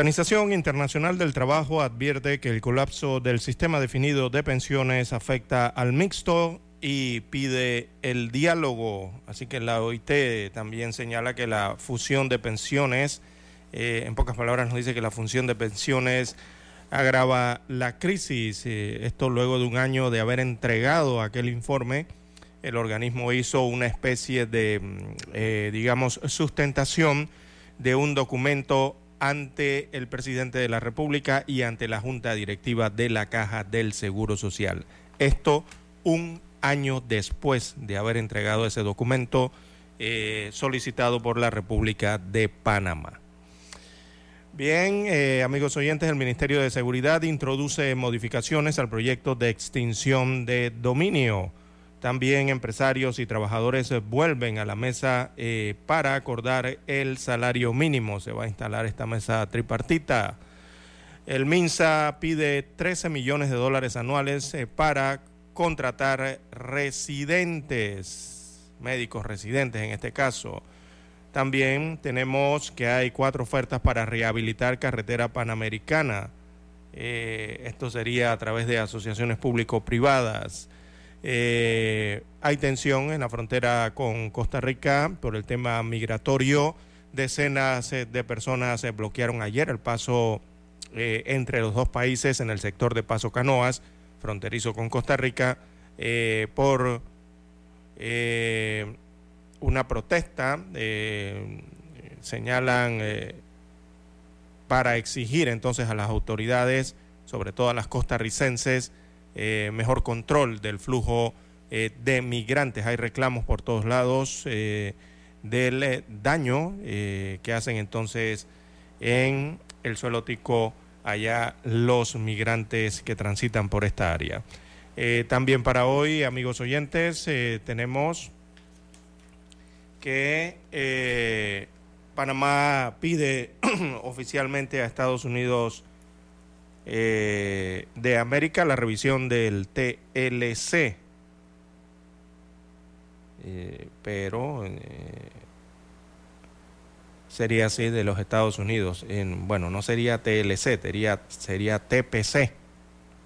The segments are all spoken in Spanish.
Organización Internacional del Trabajo advierte que el colapso del sistema definido de pensiones afecta al mixto y pide el diálogo. Así que la OIT también señala que la fusión de pensiones, eh, en pocas palabras nos dice que la función de pensiones agrava la crisis. Eh, esto luego de un año de haber entregado aquel informe, el organismo hizo una especie de, mm, eh, digamos, sustentación de un documento ante el presidente de la República y ante la Junta Directiva de la Caja del Seguro Social. Esto un año después de haber entregado ese documento eh, solicitado por la República de Panamá. Bien, eh, amigos oyentes, el Ministerio de Seguridad introduce modificaciones al proyecto de extinción de dominio. También empresarios y trabajadores vuelven a la mesa eh, para acordar el salario mínimo. Se va a instalar esta mesa tripartita. El MINSA pide 13 millones de dólares anuales eh, para contratar residentes, médicos residentes en este caso. También tenemos que hay cuatro ofertas para rehabilitar carretera panamericana. Eh, esto sería a través de asociaciones público-privadas. Eh, hay tensión en la frontera con Costa Rica por el tema migratorio. Decenas eh, de personas se bloquearon ayer el paso eh, entre los dos países en el sector de Paso Canoas, fronterizo con Costa Rica, eh, por una protesta. señalan para exigir entonces a las autoridades, sobre todo a las costarricenses, eh, mejor control del flujo eh, de migrantes. Hay reclamos por todos lados eh, del daño que hacen entonces en el suelo tico allá los migrantes que transitan por esta área. también para hoy, amigos oyentes, tenemos que Panamá pide oficialmente a Estados Unidos eh, de América la revisión del TLC. Eh, pero eh, sería así de los Estados Unidos. En, bueno, no sería TLC, sería, sería TPC.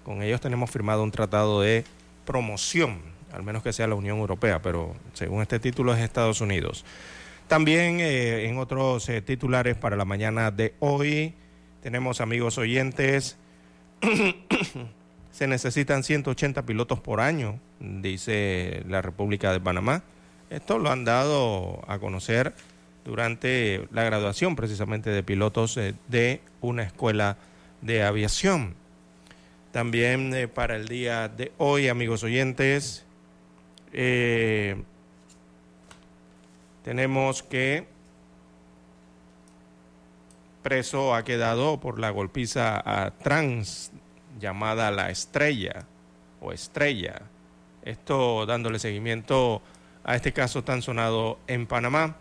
Con ellos tenemos firmado un tratado de promoción, al menos que sea la Unión Europea, pero según este título es Estados Unidos. También en otros titulares para la mañana de hoy tenemos amigos oyentes se necesitan 180 pilotos por año, dice la República de Panamá. Esto lo han dado a conocer durante la graduación precisamente de pilotos eh, de una escuela de aviación. También eh, para el día de hoy, amigos oyentes, eh, tenemos que preso ha quedado por la golpiza a trans llamada La Estrella o Estrella. Esto dándole seguimiento a este caso tan sonado en Panamá.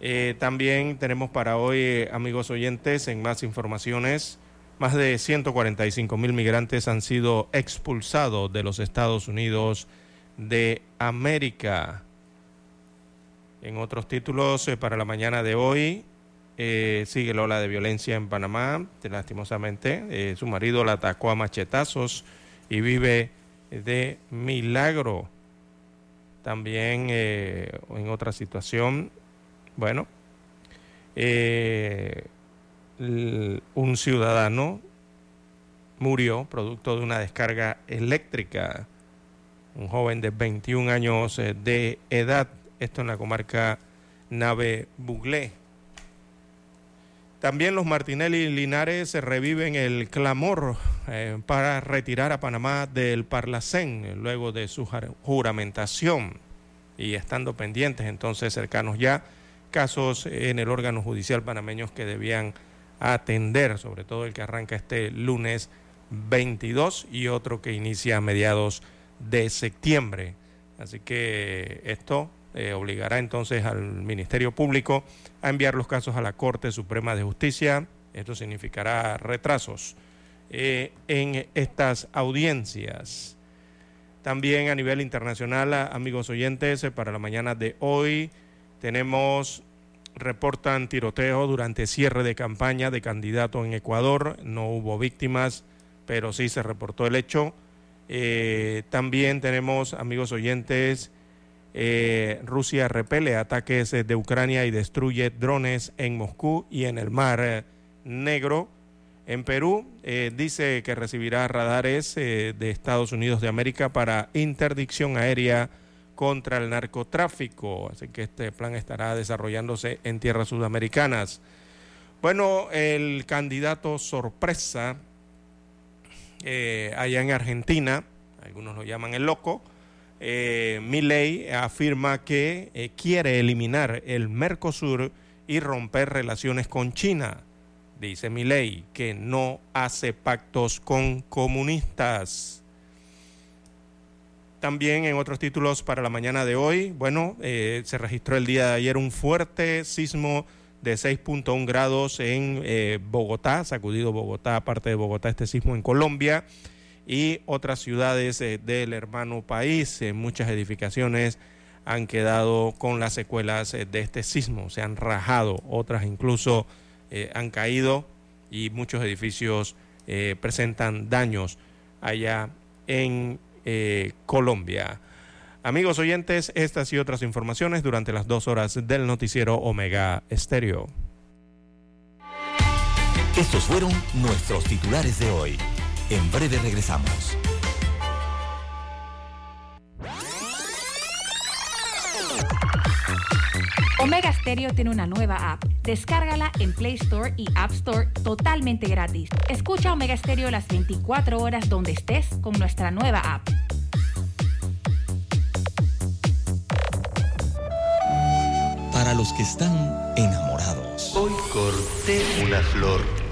Eh, también tenemos para hoy, amigos oyentes, en más informaciones, más de 145 mil migrantes han sido expulsados de los Estados Unidos de América. En otros títulos, eh, para la mañana de hoy, eh, sigue la ola de violencia en Panamá, lastimosamente. Eh, su marido la atacó a machetazos y vive de milagro. También eh, en otra situación, bueno, un ciudadano murió producto de una descarga eléctrica un joven de 21 años de edad, esto en la comarca Nave Buglé. También los Martinelli Linares reviven el clamor eh, para retirar a Panamá del Parlacén eh, luego de su juramentación y estando pendientes entonces cercanos ya casos en el órgano judicial panameños que debían atender, sobre todo el que arranca este lunes 22 y otro que inicia a mediados de septiembre. Así que esto eh, obligará entonces al Ministerio Público a enviar los casos a la Corte Suprema de Justicia. Esto significará retrasos eh, en estas audiencias. También a nivel internacional, amigos oyentes, eh, para la mañana de hoy tenemos, reportan tiroteo durante cierre de campaña de candidato en Ecuador. No hubo víctimas, pero sí se reportó el hecho. También tenemos, amigos oyentes, eh, Rusia repele ataques de Ucrania y destruye drones en Moscú y en el Mar Negro. En Perú eh, dice que recibirá radares de Estados Unidos de América para interdicción aérea contra el narcotráfico. Así que este plan estará desarrollándose en tierras sudamericanas. Bueno, el candidato sorpresa eh, allá en Argentina, algunos lo llaman el loco, eh, Milei afirma que eh, quiere eliminar el Mercosur y romper relaciones con China. Dice Milei que no hace pactos con comunistas. También en otros títulos para la mañana de hoy, bueno, eh, se registró el día de ayer un fuerte sismo de 6.1 grados en eh, Bogotá, sacudido Bogotá, aparte de Bogotá, este sismo en Colombia y otras ciudades eh, del hermano país. Eh, muchas edificaciones han quedado con las secuelas de este sismo, se han rajado, otras incluso han caído y muchos edificios presentan daños allá en Colombia. Amigos oyentes, estas y otras informaciones durante las dos horas del noticiero Omega Estéreo. Estos fueron nuestros titulares de hoy. En breve regresamos. Omega Stereo tiene una nueva app. Descárgala en Play Store y App Store totalmente gratis. Escucha Omega Stereo las 24 horas donde estés con nuestra nueva app. para los que están enamorados. Hoy corté una flor.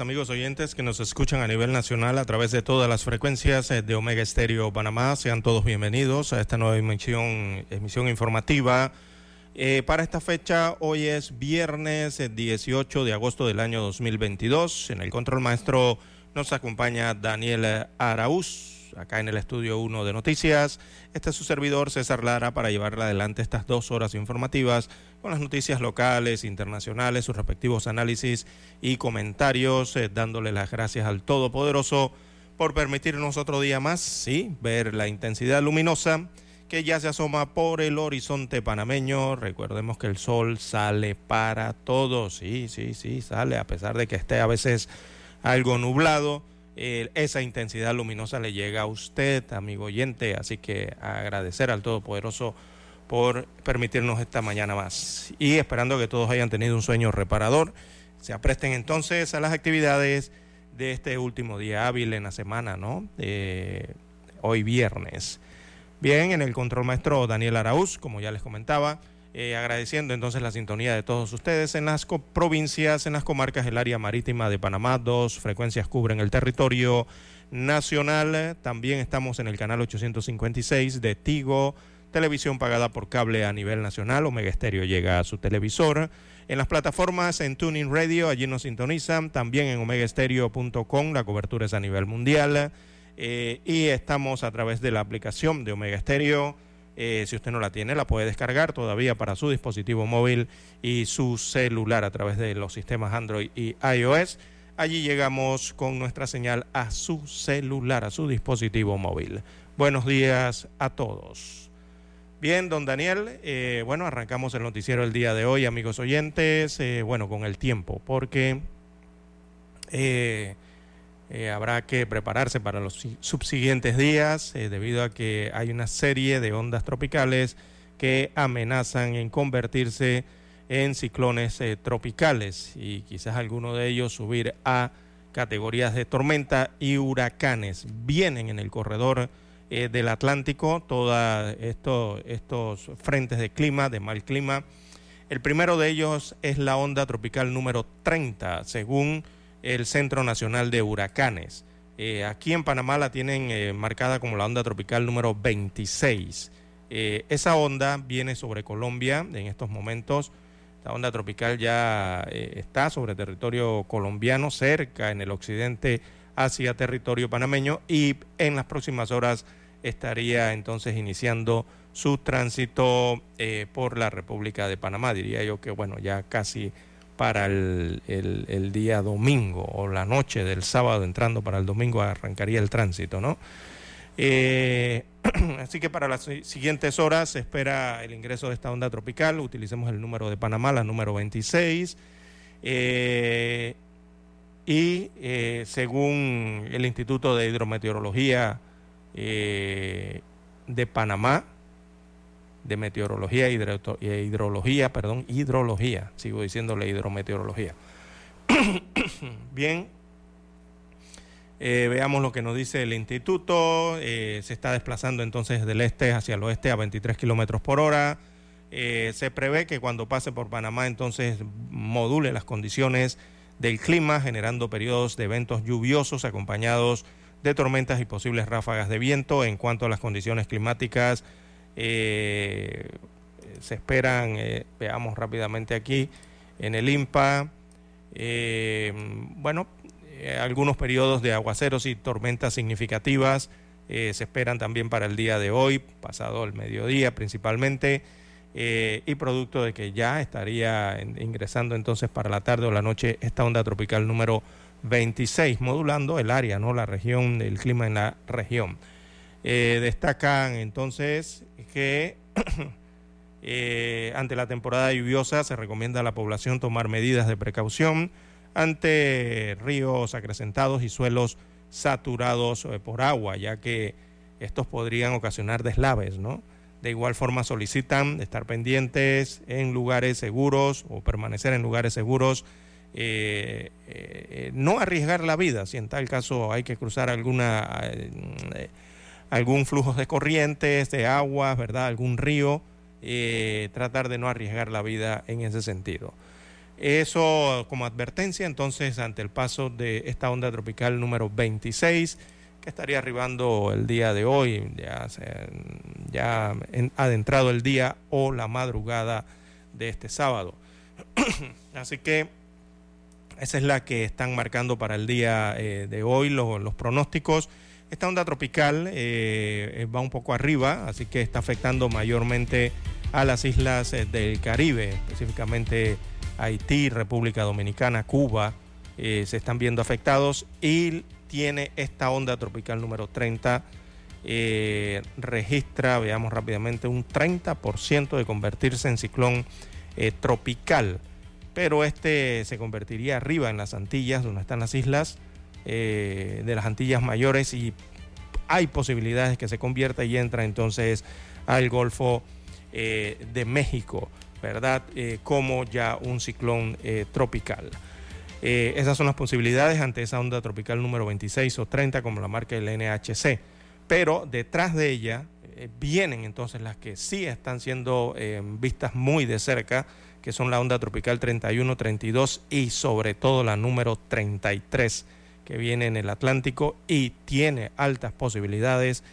Amigos oyentes que nos escuchan a nivel nacional a través de todas las frecuencias eh, de Omega Estéreo Panamá. Sean todos bienvenidos a esta nueva emisión, emisión informativa. Eh, para esta fecha, hoy es viernes 18 eh, de agosto del año 2022. En el control maestro nos acompaña Daniel Araúz acá en el estudio 1 de noticias. Este es su servidor César Lara para llevarle adelante estas dos horas informativas con las noticias locales, internacionales, sus respectivos análisis y comentarios, eh, dándole las gracias al Todopoderoso por permitirnos otro día más, sí, ver la intensidad luminosa que ya se asoma por el horizonte panameño. Recordemos que el sol sale para todos, sí, sí, sí, sale, a pesar de que esté a veces algo nublado esa intensidad luminosa le llega a usted, amigo oyente, así que agradecer al Todopoderoso por permitirnos esta mañana más. Y esperando que todos hayan tenido un sueño reparador, se apresten entonces a las actividades de este último día hábil en la semana, ¿no? hoy viernes. Bien, en el control maestro Daniel Araúz, como ya les comentaba, eh, agradeciendo entonces la sintonía de todos ustedes en las provincias, en las comarcas del área marítima de Panamá. Dos frecuencias cubren el territorio nacional. También estamos en el canal 856 de Tigo, televisión pagada por cable a nivel nacional. Omega Estéreo llega a su televisor. En las plataformas en Tuning Radio, allí nos sintonizan. También en omegaestereo.com, la cobertura es a nivel mundial. Eh, y estamos a través de la aplicación de Omega Estéreo eh, si usted no la tiene, la puede descargar todavía para su dispositivo móvil y su celular a través de los sistemas Android y iOS. Allí llegamos con nuestra señal a su celular, a su dispositivo móvil. Buenos días a todos. Bien, don Daniel, eh, bueno, arrancamos el noticiero el día de hoy, amigos oyentes, eh, bueno, con el tiempo, porque eh, habrá que prepararse para los subsiguientes días debido a que hay una serie de ondas tropicales que amenazan en convertirse en ciclones tropicales y quizás alguno de ellos subir a categorías de tormenta y huracanes. Vienen en el corredor del Atlántico todos esto, estos frentes de clima, de mal clima. El primero de ellos es la onda tropical número 30, según el Centro Nacional de Huracanes. Eh, aquí en Panamá la tienen eh, marcada como la onda tropical número 26. Eh, esa onda viene sobre Colombia en estos momentos. La onda tropical ya está sobre territorio colombiano, cerca en el occidente hacia territorio panameño y en las próximas horas estaría entonces iniciando su tránsito por la República de Panamá. Diría yo que bueno, ya casi para el, el, día domingo o la noche del sábado entrando para el domingo arrancaría el tránsito, ¿no? Eh, así que para las siguientes horas se espera el ingreso de esta onda tropical, utilicemos el número de Panamá, la número 26, eh, y eh, según el Instituto de Hidrometeorología de Panamá, de meteorología y hidrología, perdón, hidrología, sigo diciéndole hidrometeorología. Bien, eh, veamos lo que nos dice el instituto. Eh, se está desplazando entonces del este hacia el oeste a 23 kilómetros por hora. Eh, se prevé que cuando pase por Panamá entonces module las condiciones del clima, generando periodos de eventos lluviosos acompañados de tormentas y posibles ráfagas de viento. En cuanto a las condiciones climáticas, eh, se esperan, eh, veamos rápidamente aquí, en el IMPA, eh, bueno, algunos periodos de aguaceros y tormentas significativas se esperan también para el día de hoy, pasado el mediodía principalmente, y producto de que ya estaría ingresando entonces para la tarde o la noche esta onda tropical número 26, modulando el área, no la región, el clima en la región. destacan entonces que eh, ante la temporada lluviosa se recomienda a la población tomar medidas de precaución ante ríos acrecentados y suelos saturados eh, por agua, ya que estos podrían ocasionar deslaves, ¿no? De igual forma solicitan estar pendientes en lugares seguros o permanecer en lugares seguros, eh, no arriesgar la vida, si en tal caso hay que cruzar alguna algún flujo de corrientes, de agua, ¿verdad? Algún río, eh, tratar de no arriesgar la vida en ese sentido. Eso como advertencia entonces ante el paso de esta onda tropical número 26 que estaría arribando el día de hoy, ya, se- ya en- adentrado el día o la madrugada de este sábado. Así que esa es la que están marcando para el día eh, de hoy lo- los pronósticos. Esta onda tropical eh, eh, va un poco arriba, así que está afectando mayormente a las islas del Caribe, específicamente Haití, República Dominicana, Cuba, se están viendo afectados y tiene esta onda tropical número 30, eh, registra, veamos rápidamente, un 30% de convertirse en ciclón tropical pero este se convertiría arriba en las Antillas, donde están las islas eh, de las Antillas mayores y hay posibilidades que se convierta y entra entonces al Golfo eh, de México, ¿verdad? Eh, como ya un ciclón tropical. Esas son las posibilidades ante esa onda tropical número 26 o 30, como la marca el NHC. Pero detrás de ella vienen entonces las que sí están siendo vistas muy de cerca, que son la onda tropical 31, 32 y sobre todo la número 33, que viene en el Atlántico y tiene altas posibilidades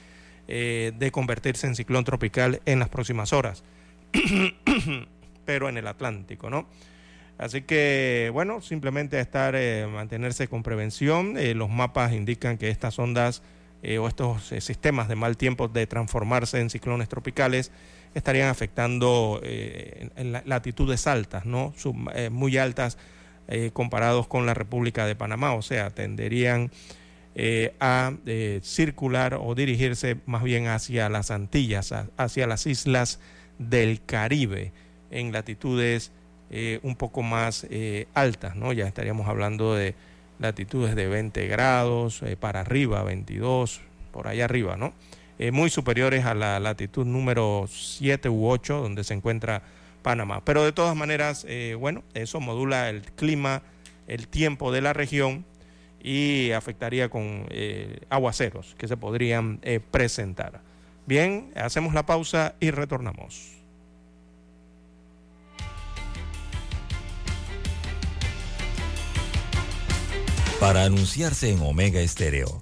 eh, de convertirse en ciclón tropical en las próximas horas, pero en el Atlántico, ¿no? Así que, bueno, simplemente estar, eh, mantenerse con prevención. Eh, los mapas indican que estas ondas o estos sistemas de mal tiempo de transformarse en ciclones tropicales estarían afectando eh, latitudes altas, ¿no? Sub- eh, muy altas eh, comparados con la República de Panamá, o sea, tenderían a circular o dirigirse más bien hacia las Antillas, hacia las islas del Caribe, en latitudes un poco más altas, ¿no? Ya estaríamos hablando de latitudes de 20 grados para arriba, 22, por allá arriba, ¿no? Eh, muy superiores a la latitud número 7 u 8, donde se encuentra Panamá. Pero de todas maneras, eh, bueno, eso modula el clima, el tiempo de la región y afectaría con eh, aguaceros que se podrían presentar. Bien, hacemos la pausa y retornamos. Para anunciarse en Omega Estéreo,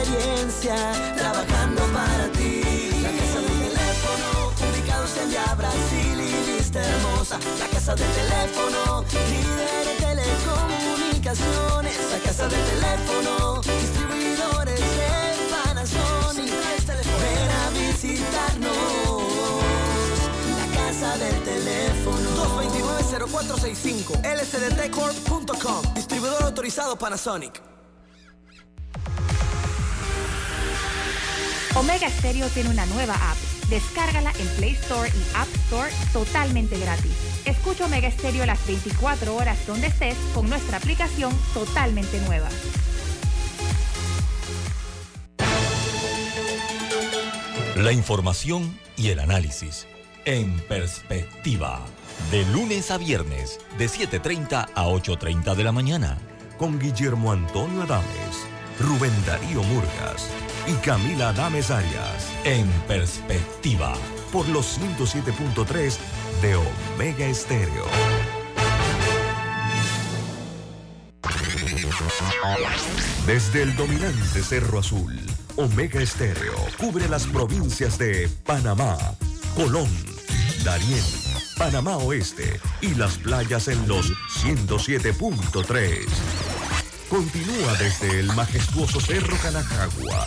Experiencia, trabajando para ti. La casa del teléfono, ubicados en Via Brasil y Vista Hermosa. La casa del teléfono, líder en telecomunicaciones. La casa del teléfono, distribuidores de Panasonic. Ven a visitarnos. La casa del teléfono. 229-0465. lcdtcorp.com. Distribuidor autorizado Panasonic. Omega Stereo tiene una nueva app. Descárgala en Play Store y App Store totalmente gratis. Escucha Omega Stereo las 24 horas donde estés con nuestra aplicación totalmente nueva. La información y el análisis en perspectiva. De lunes a viernes, de 7.30 a 8.30 de la mañana. Con Guillermo Antonio Adames, Rubén Darío Murgas y Camila Adames Arias. En perspectiva. Por los 107.3 de Omega Estéreo. Desde el dominante Cerro Azul, Omega Estéreo cubre las provincias de Panamá, Colón, Darién, Panamá Oeste y las playas en los 107.3. Continúa desde el majestuoso Cerro Canajagua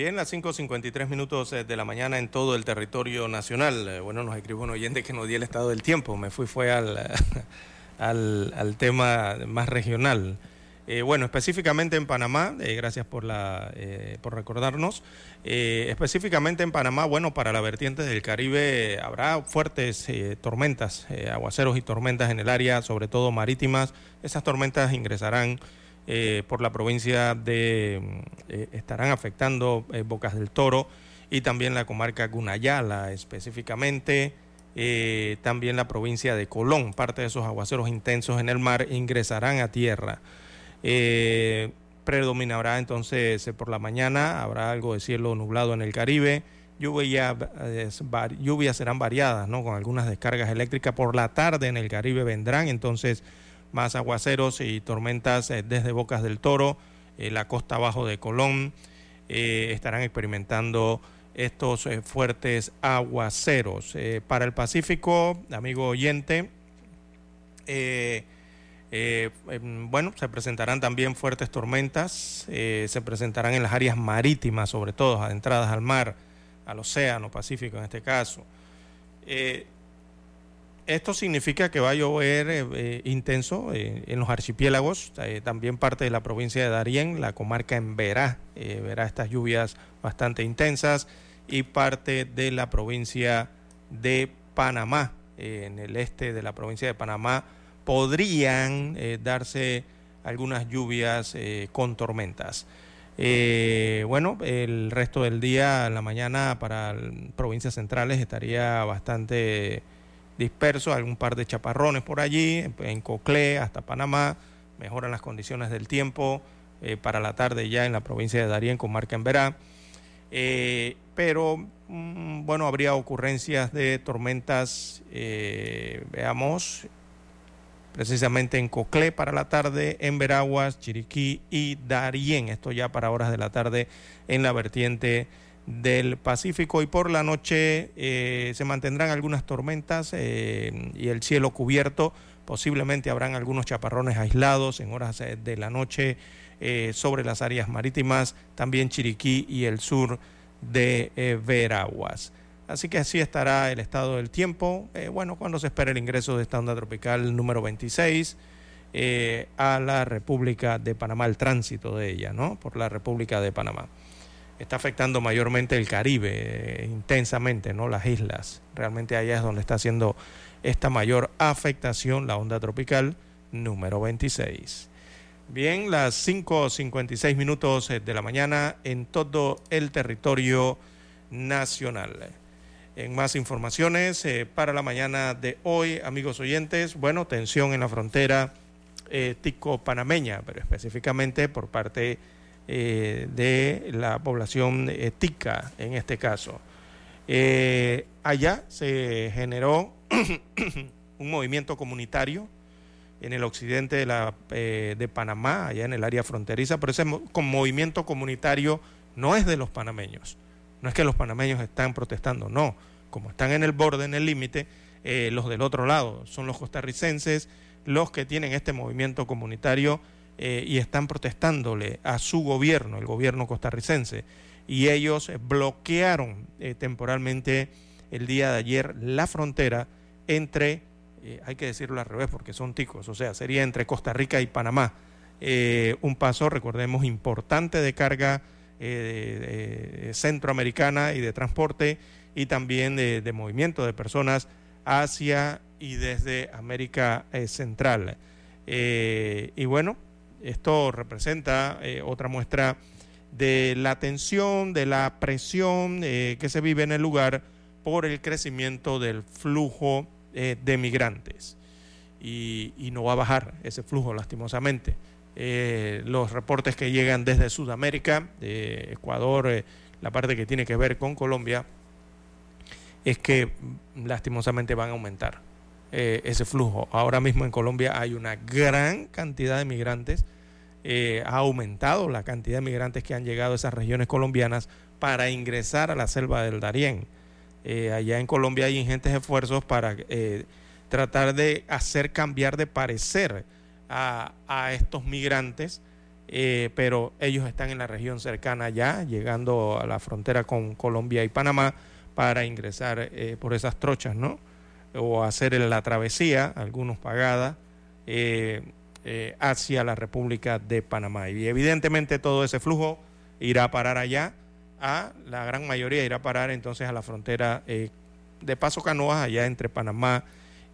Bien, las 5.53 minutos eh, de la mañana en todo el territorio nacional. Eh, Bueno, nos escribió un oyente que nos dio el estado del tiempo. Me fui, fue al, al, al tema más regional. Eh, bueno, específicamente en Panamá, gracias por, la, eh, por recordarnos, específicamente en Panamá, bueno, para la vertiente del Caribe habrá fuertes tormentas, aguaceros y tormentas en el área, sobre todo marítimas. Esas tormentas ingresarán eh, por la provincia de, eh, estarán afectando eh, Bocas del Toro y también la comarca Gunayala específicamente. eh, también la provincia de Colón, parte de esos aguaceros intensos en el mar ingresarán a tierra. Predominará entonces por la mañana, habrá algo de cielo nublado en el Caribe. Lluvias serán variadas, ¿no? Con algunas descargas eléctricas. Por la tarde en el Caribe vendrán entonces más aguaceros y tormentas eh, desde Bocas del Toro, eh, la costa abajo de Colón. eh, estarán experimentando estos fuertes aguaceros. Para el Pacífico, amigo oyente, em, bueno, se presentarán también fuertes tormentas, se presentarán en las áreas marítimas, sobre todo, adentradas al mar, al océano Pacífico en este caso. Esto significa que va a llover eh, eh, intenso eh, en los archipiélagos, también parte de la provincia de Darién, la comarca en Verá, verá estas lluvias bastante intensas, y parte de la provincia de Panamá, en el este de la provincia de Panamá, podrían darse algunas lluvias con tormentas. Bueno, el resto del día, la mañana, para provincias centrales estaría bastante disperso, algún par de chaparrones por allí, en, Coclé hasta Panamá, mejoran las condiciones del tiempo eh, para la tarde ya en la provincia de Darién con marca en Verá. Eh, pero mm, bueno, habría ocurrencias de tormentas, eh, veamos, precisamente en Coclé para la tarde, en Veraguas, Chiriquí y Darién, esto ya para horas de la tarde en la vertiente del Pacífico y por la noche eh, se mantendrán algunas tormentas eh, y el cielo cubierto, posiblemente habrán algunos chaparrones aislados en horas eh, de la noche sobre las áreas marítimas, también Chiriquí y el sur de Veraguas. Así que así estará el estado del tiempo. Bueno, cuando se espera el ingreso de esta onda tropical número 26 eh, a la República de Panamá, el tránsito de ella, ¿no? Por la República de Panamá. Está afectando mayormente el Caribe, eh, intensamente, ¿no? Las islas. Realmente allá es donde está haciendo esta mayor afectación la onda tropical número 26. Bien, las 5.56 minutos eh, de la mañana en todo el territorio nacional. En más informaciones eh, para la mañana de hoy, amigos oyentes, bueno, tensión en la frontera tico-panameña, pero específicamente por parte eh, de la población eh, tica en este caso. Eh, allá se generó un movimiento comunitario en el occidente de, la, de Panamá, allá en el área fronteriza, pero ese con movimiento comunitario no es de los panameños. No es que los panameños están protestando, no. Como están en el borde, en el límite, los del otro lado son los costarricenses los que tienen este movimiento comunitario eh, y están protestándole a su gobierno, el gobierno costarricense. Y ellos bloquearon eh, temporalmente el día de ayer la frontera entre, eh, hay que decirlo al revés porque son ticos, o sea, sería entre Costa Rica y Panamá. Un paso, recordemos, importante de carga centroamericana y de transporte y también de, movimiento de personas hacia y desde América Central. Y bueno, esto representa eh, otra muestra de la tensión, de la presión eh, que se vive en el lugar por el crecimiento del flujo eh, de migrantes. Y, y no va a bajar ese flujo, lastimosamente. Los reportes que llegan desde Sudamérica, Ecuador, la parte que tiene que ver con Colombia, es que lastimosamente van a aumentar eh, ese flujo. Ahora mismo en Colombia hay una gran cantidad de migrantes, eh, ha aumentado la cantidad de migrantes que han llegado a esas regiones colombianas para ingresar a la selva del Darién. Eh, allá en Colombia hay ingentes esfuerzos para tratar de hacer cambiar de parecer a, a estos migrantes, pero ellos están en la región cercana ya, llegando a la frontera con Colombia y Panamá para ingresar por esas trochas, ¿no? O hacer la travesía, algunos pagada, eh, eh, hacia la República de Panamá. Y evidentemente todo ese flujo irá a parar allá, a la gran mayoría irá a parar entonces a la frontera eh, de Paso Canoas, allá entre Panamá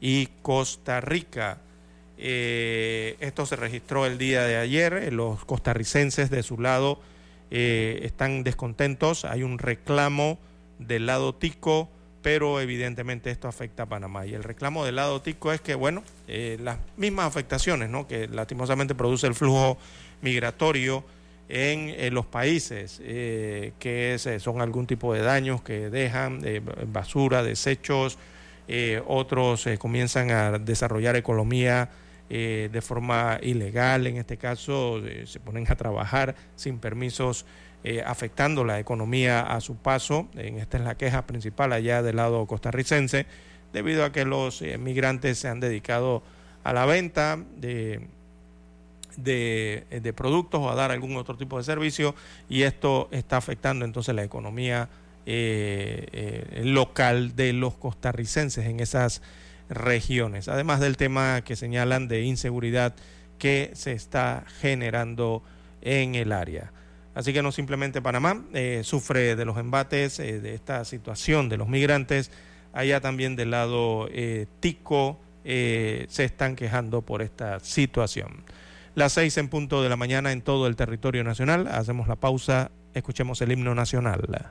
y Costa Rica. esto se registró el día de ayer, los costarricenses de su lado están descontentos, hay un reclamo del lado tico pero evidentemente esto afecta a Panamá. Y el reclamo del lado tico es que, bueno, eh, las mismas afectaciones ¿no? que lastimosamente produce el flujo migratorio en, los países, eh, que eh, son algún tipo de daños que dejan, basura, desechos, otros comienzan a desarrollar economía de forma ilegal, en este caso se ponen a trabajar sin permisos eh, afectando la economía a su paso. En esta es la queja principal allá del lado costarricense, debido a que los eh, migrantes se han dedicado a la venta de, de, productos o a dar algún otro tipo de servicio y esto está afectando entonces la economía eh, local de los costarricenses en esas regiones, además del tema que señalan de inseguridad que se está generando en el área. Así que no simplemente Panamá eh, sufre de los embates, eh, de esta situación de los migrantes, allá también del lado eh, tico se están quejando por esta situación. Las seis en punto de la mañana en todo el territorio nacional. Hacemos la pausa, escuchemos el himno nacional.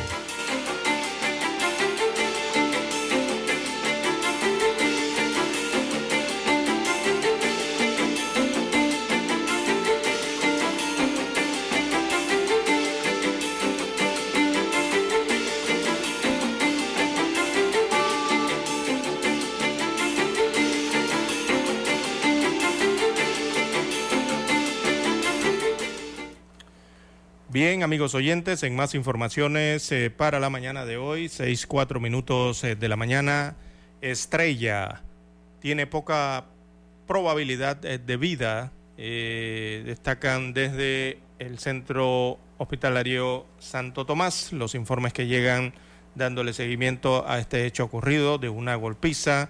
Bien, amigos oyentes, en más informaciones eh, para la mañana de hoy, seis, cuatro minutos eh, de la mañana, Estrella tiene poca probabilidad eh, de vida, destacan desde el Centro Hospitalario Santo Tomás los informes que llegan dándole seguimiento a este hecho ocurrido de una golpiza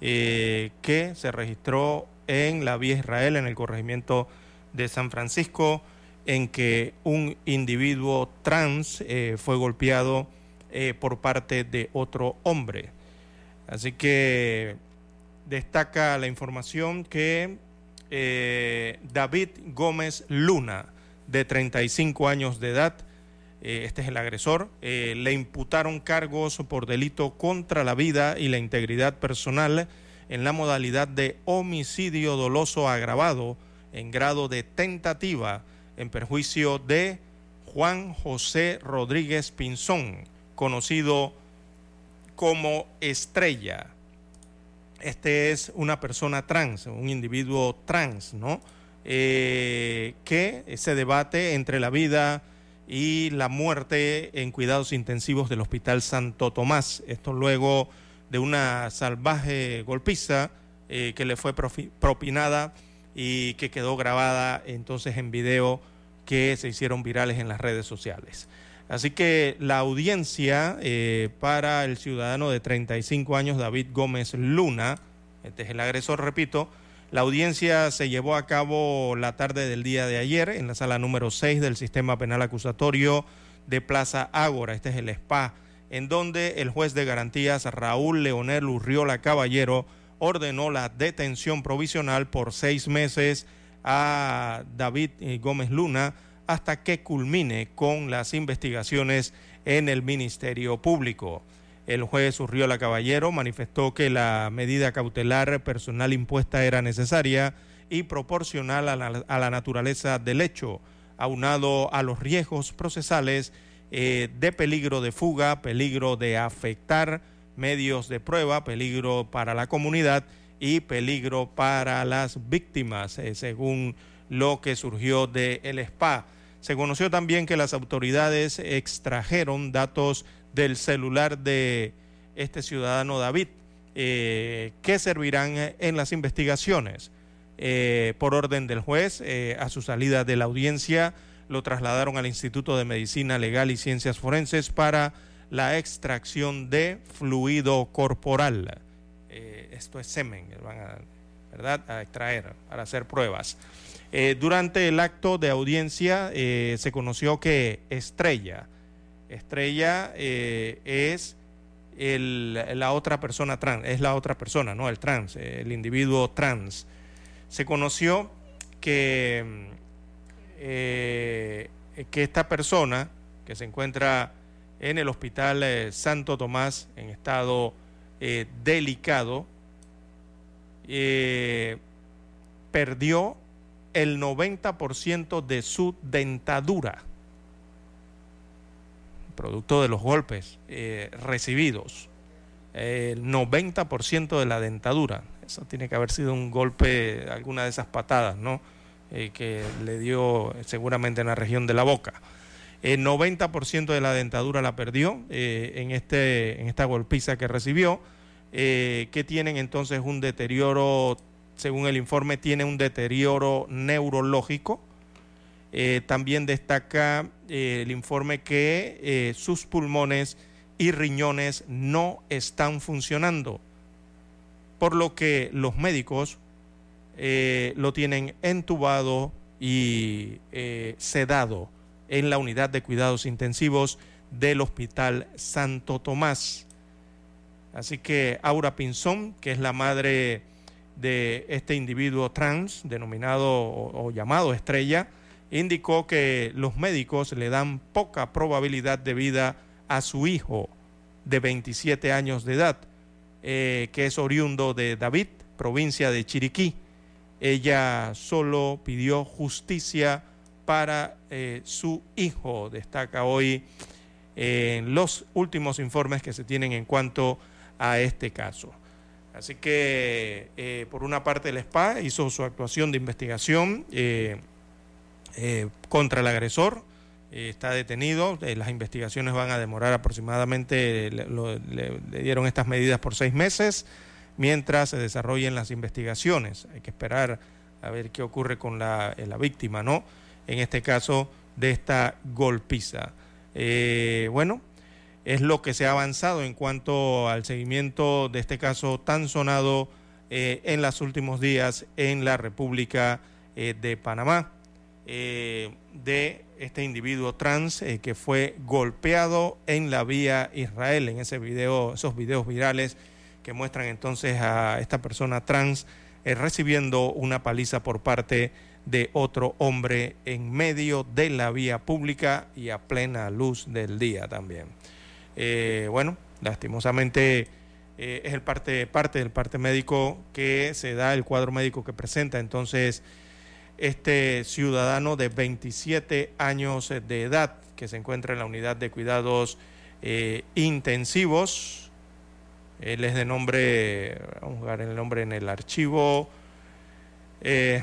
que se registró en la vía Israel, en el corregimiento de San Francisco en que un individuo trans eh, fue golpeado eh, por parte de otro hombre. Así que destaca la información que eh, David Gómez Luna, de 35 años de edad, este es el agresor, le imputaron cargos por delito contra la vida y la integridad personal en la modalidad de homicidio doloso agravado en grado de tentativa en perjuicio de Juan José Rodríguez Pinzón, conocido como Estrella. Este es una persona trans, un individuo trans, ¿no? Eh, que se debate entre la vida y la muerte en cuidados intensivos del Hospital Santo Tomás. Esto luego de una salvaje golpiza eh, que le fue propinada y que quedó grabada entonces en video que se hicieron virales en las redes sociales. Así que la audiencia eh, para el ciudadano de 35 años, David Gómez Luna, este es el agresor, repito, la audiencia se llevó a cabo la tarde del día de ayer en la sala número 6 del sistema penal acusatorio de Plaza Ágora, este es el SPA, en donde el juez de garantías Raúl Leonel Urriola Caballero ordenó la detención provisional por seis meses a David eh, Gómez Luna hasta que culmine con las investigaciones en el Ministerio Público. El juez Urriola Caballero manifestó que la medida cautelar personal impuesta era necesaria y proporcional a la, naturaleza del hecho, aunado a los riesgos procesales eh, de peligro de fuga, peligro de afectar medios de prueba, peligro para la comunidad y peligro para las víctimas, eh, según lo que surgió del el SPA. Se conoció también que las autoridades extrajeron datos del celular de este ciudadano David, eh, que servirán en las investigaciones. Eh, por orden del juez, a su salida de la audiencia, lo trasladaron al Instituto de Medicina Legal y Ciencias Forenses para la extracción de fluido corporal. Eh, esto es semen, van a, ¿verdad? a extraer para hacer pruebas. Eh, durante el acto de audiencia eh, se conoció que Estrella, Estrella es la otra persona trans, es la otra persona, no el trans, el individuo trans. Se conoció que, que esta persona que se encuentra en el Hospital eh, Santo Tomás en estado eh, delicado, eh, perdió el 90% de su dentadura, producto de los golpes recibidos. El 90% de la dentadura. Eso tiene que haber sido un golpe, alguna de esas patadas, ¿no? que le dio seguramente en la región de la boca. El 90% de la dentadura la perdió eh, en, este, en esta golpiza que recibió, eh, que tienen entonces un deterioro, según el informe, tiene un deterioro neurológico. Eh, también destaca el informe que sus pulmones y riñones no están funcionando, por lo que los médicos eh, lo tienen entubado y eh, sedado en la unidad de cuidados intensivos del Hospital Santo Tomás. Así que Aura Pinzón, que es la madre de este individuo trans, denominado o, llamado estrella, indicó que los médicos le dan poca probabilidad de vida a su hijo de 27 años de edad, eh, que es oriundo de David, provincia de Chiriquí. Ella solo pidió justicia para eh, su hijo, destaca hoy en los últimos informes que se tienen en cuanto a este caso. Así que, eh, por una parte, el SPA hizo su actuación de investigación contra el agresor, eh, está detenido. Eh, las investigaciones van a demorar aproximadamente, le, dieron estas medidas por seis meses, mientras se desarrollen las investigaciones. Hay que esperar a ver qué ocurre con la, eh, víctima, ¿no? En este caso de esta golpiza. bueno, es lo que se ha avanzado en cuanto al seguimiento de este caso tan sonado en los últimos días en la República de Panamá. de este individuo trans eh, que fue golpeado en la vía Israel, en ese video, esos videos virales que muestran entonces a esta persona trans eh, recibiendo una paliza por parte de otro hombre en medio de la vía pública y a plena luz del día también. Eh, bueno, lastimosamente es el parte, parte del parte médico que se da, el cuadro médico que presenta entonces este ciudadano de 27 años de edad que se encuentra en la unidad de cuidados eh, intensivos. Él es de nombre, vamos a jugar el nombre en el archivo. Eh,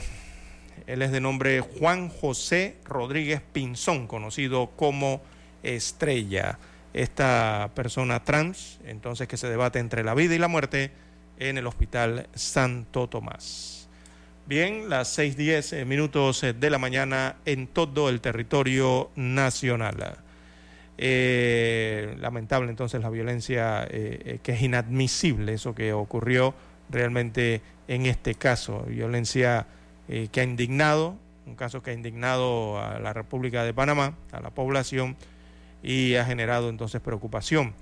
él es de nombre Juan José Rodríguez Pinzón, conocido como Estrella. Esta persona trans, entonces que se debate entre la vida y la muerte en el Hospital Santo Tomás. Bien, las 6:10 eh, minutos eh, de la mañana en todo el territorio nacional. Eh, lamentable entonces la violencia que es inadmisible, eso que ocurrió realmente en este caso, violencia que ha indignado, un caso que ha indignado a la República de Panamá, a la población y ha generado entonces preocupación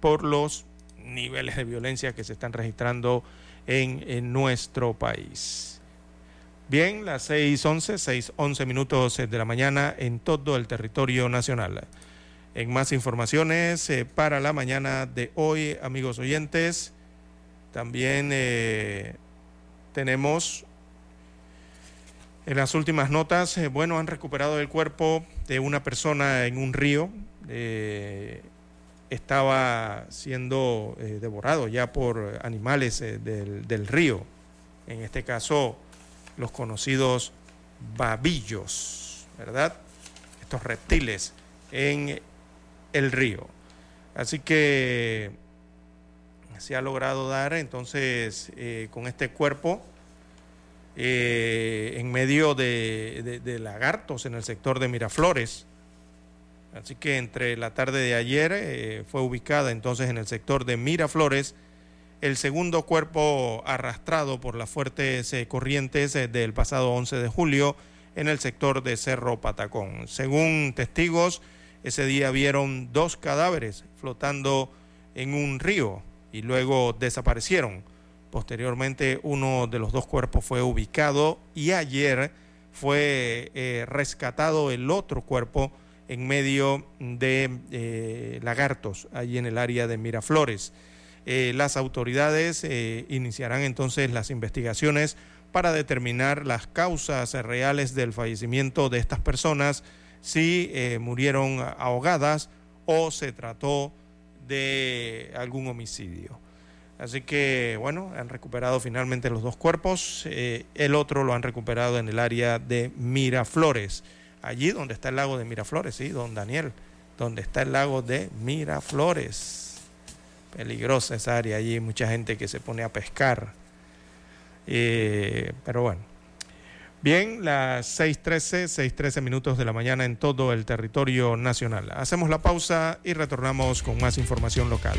por los niveles de violencia que se están registrando en, nuestro país. Bien, las 6.11, 6.11 minutos de la mañana en todo el territorio nacional. En más informaciones eh, para la mañana de hoy, amigos oyentes, también eh, tenemos en las últimas notas, eh, bueno, han recuperado el cuerpo de una persona en un río estaba siendo eh, devorado ya por animales eh, del, río, en este caso los conocidos babillos, ¿verdad? Estos reptiles en el río. Así que se ha logrado dar entonces eh, con este cuerpo en medio de lagartos en el sector de Miraflores, Así que entre la tarde de ayer eh, fue ubicada entonces en el sector de Miraflores el segundo cuerpo arrastrado por las fuertes eh, corrientes eh, del pasado 11 de julio en el sector de Cerro Patacón. Según testigos, ese día vieron dos cadáveres flotando en un río y luego desaparecieron. Posteriormente uno de los dos cuerpos fue ubicado y ayer fue rescatado el otro cuerpo en medio de eh, lagartos, allí en el área de Miraflores. Eh, las autoridades eh, iniciarán entonces las investigaciones para determinar las causas reales del fallecimiento de estas personas, si murieron ahogadas o se trató de algún homicidio. Así que, bueno, han recuperado finalmente los dos cuerpos. el otro lo han recuperado en el área de Miraflores allí donde está el lago de Miraflores, sí, don Daniel, donde está el lago de Miraflores. Peligrosa esa área allí, mucha gente que se pone a pescar. Eh, pero bueno. Bien, las 6.13, 6.13 minutos de la mañana en todo el territorio nacional. Hacemos la pausa y retornamos con más información local.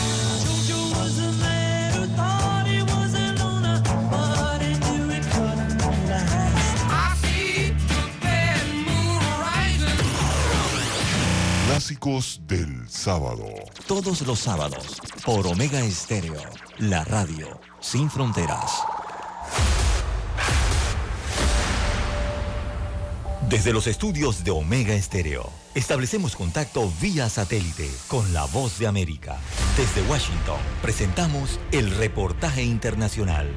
Clásicos del sábado. Todos los sábados, por Omega Estéreo, la radio sin fronteras. Desde los estudios de Omega Estéreo, establecemos contacto vía satélite con la voz de América. Desde Washington, presentamos el reportaje internacional.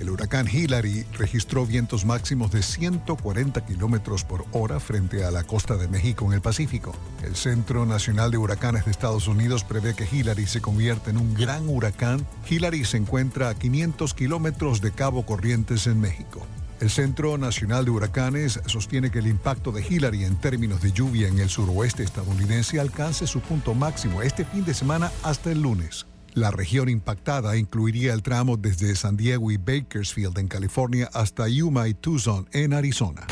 El huracán Hillary registró vientos máximos de 140 kilómetros por hora frente a la costa de México en el Pacífico. El Centro Nacional de Huracanes de Estados Unidos prevé que Hillary se convierta en un gran huracán. Hillary se encuentra a 500 kilómetros de Cabo Corrientes en México. El Centro Nacional de Huracanes sostiene que el impacto de Hillary en términos de lluvia en el suroeste estadounidense alcance su punto máximo este fin de semana hasta el lunes. La región impactada incluiría el tramo desde San Diego y Bakersfield en California hasta Yuma y Tucson en Arizona.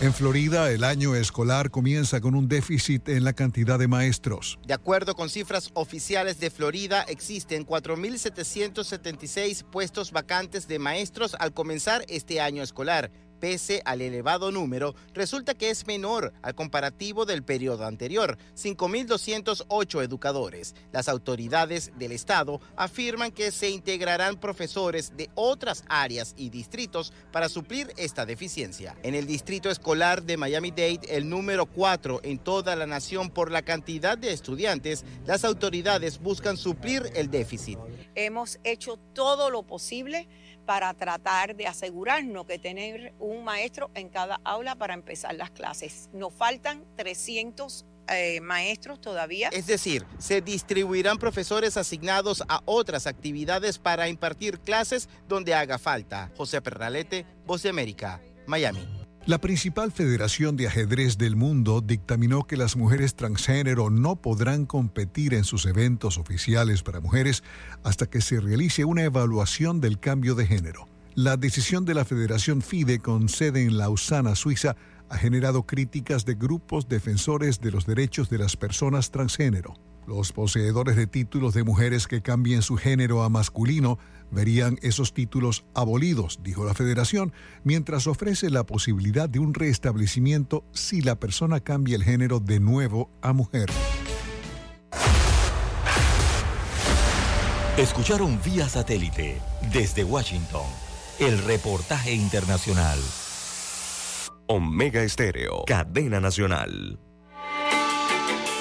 En Florida, el año escolar comienza con un déficit en la cantidad de maestros. De acuerdo con cifras oficiales de Florida, existen 4.776 puestos vacantes de maestros al comenzar este año escolar. Pese al elevado número, resulta que es menor al comparativo del periodo anterior, 5.208 educadores. Las autoridades del estado afirman que se integrarán profesores de otras áreas y distritos para suplir esta deficiencia. En el distrito escolar de Miami-Dade, el número 4 en toda la nación por la cantidad de estudiantes, las autoridades buscan suplir el déficit. Hemos hecho todo lo posible para tratar de asegurarnos que tener un maestro en cada aula para empezar las clases. Nos faltan 300 eh, maestros todavía. Es decir, se distribuirán profesores asignados a otras actividades para impartir clases donde haga falta. José Perralete, Voz de América, Miami. La principal federación de ajedrez del mundo dictaminó que las mujeres transgénero no podrán competir en sus eventos oficiales para mujeres hasta que se realice una evaluación del cambio de género. La decisión de la Federación FIDE con sede en Lausana, Suiza, ha generado críticas de grupos defensores de los derechos de las personas transgénero. Los poseedores de títulos de mujeres que cambien su género a masculino verían esos títulos abolidos, dijo la federación, mientras ofrece la posibilidad de un restablecimiento si la persona cambia el género de nuevo a mujer. Escucharon vía satélite desde Washington el reportaje internacional. Omega Estéreo, cadena nacional.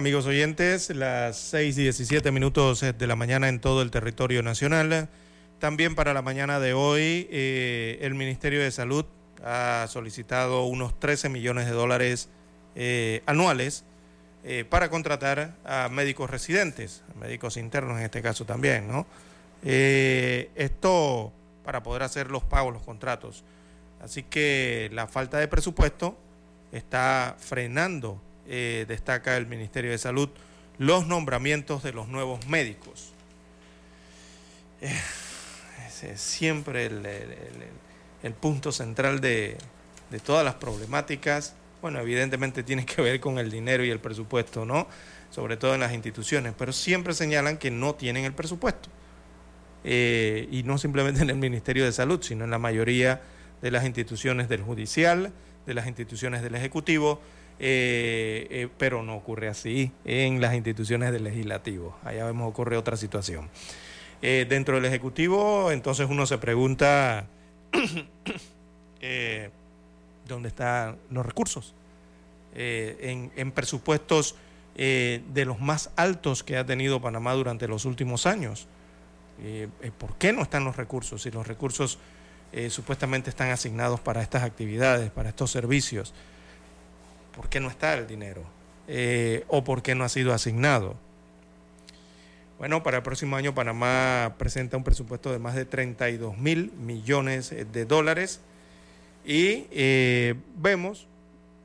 Amigos oyentes, las 6 y 17 minutos de la mañana en todo el territorio nacional. También para la mañana de hoy, eh, el Ministerio de Salud ha solicitado unos 13 millones de dólares eh, anuales eh, para contratar a médicos residentes, médicos internos en este caso también, ¿no? esto para poder hacer los pagos, los contratos. Así que la falta de presupuesto está frenando eh, destaca el Ministerio de Salud, los nombramientos de los nuevos médicos. Eh, es siempre el- el punto central de, de todas las problemáticas Bueno, evidentemente tiene que ver con el dinero y el presupuesto, ¿no? Sobre todo en las instituciones, pero siempre señalan que no tienen el presupuesto. Eh, y no simplemente en el Ministerio de Salud, sino en la mayoría de las instituciones del judicial, de las instituciones del Ejecutivo, eh, eh, pero no ocurre así en las instituciones del Legislativo. Allá vemos ocurre otra situación. Eh, dentro del Ejecutivo, entonces uno se pregunta dónde están los recursos. En, en presupuestos de los más altos que ha tenido Panamá durante los últimos años. ¿Por qué no están los recursos? Si los recursos supuestamente están asignados para estas actividades, para estos servicios, ¿por qué no está el dinero? Eh, ¿O por qué no ha sido asignado? Bueno, para el próximo año Panamá presenta un presupuesto de más de 32 mil millones de dólares y eh, vemos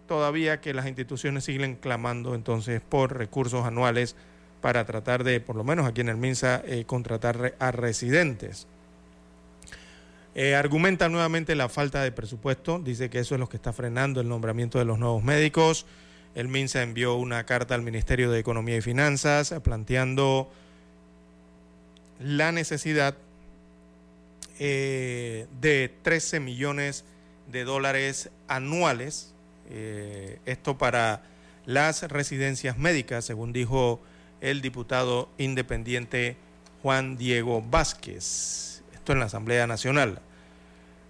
todavía que las instituciones siguen clamando entonces por recursos anuales para tratar de, por lo menos aquí en el MINSA, eh, contratar a residentes. Eh, argumenta nuevamente la falta de presupuesto, dice que eso es lo que está frenando el nombramiento de los nuevos médicos. El MINSA envió una carta al Ministerio de Economía y Finanzas planteando la necesidad eh, de 13 millones de dólares anuales, eh, esto para las residencias médicas, según dijo el diputado independiente Juan Diego Vázquez, esto en la Asamblea Nacional.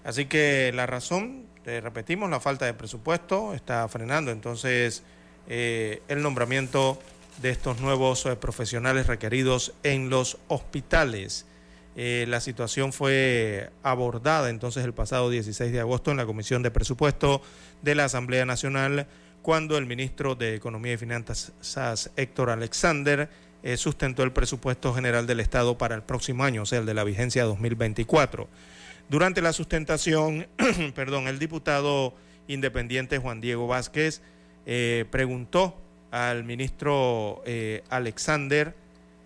Así que la razón, repetimos, la falta de presupuesto está frenando entonces eh, el nombramiento de estos nuevos eh, profesionales requeridos en los hospitales. Eh, la situación fue abordada entonces el pasado 16 de agosto en la Comisión de Presupuesto de la Asamblea Nacional cuando el ministro de Economía y Finanzas Héctor Alexander sustentó el presupuesto general del Estado para el próximo año, o sea, el de la vigencia 2024. Durante la sustentación, perdón, el diputado independiente Juan Diego Vázquez eh, preguntó al ministro eh, Alexander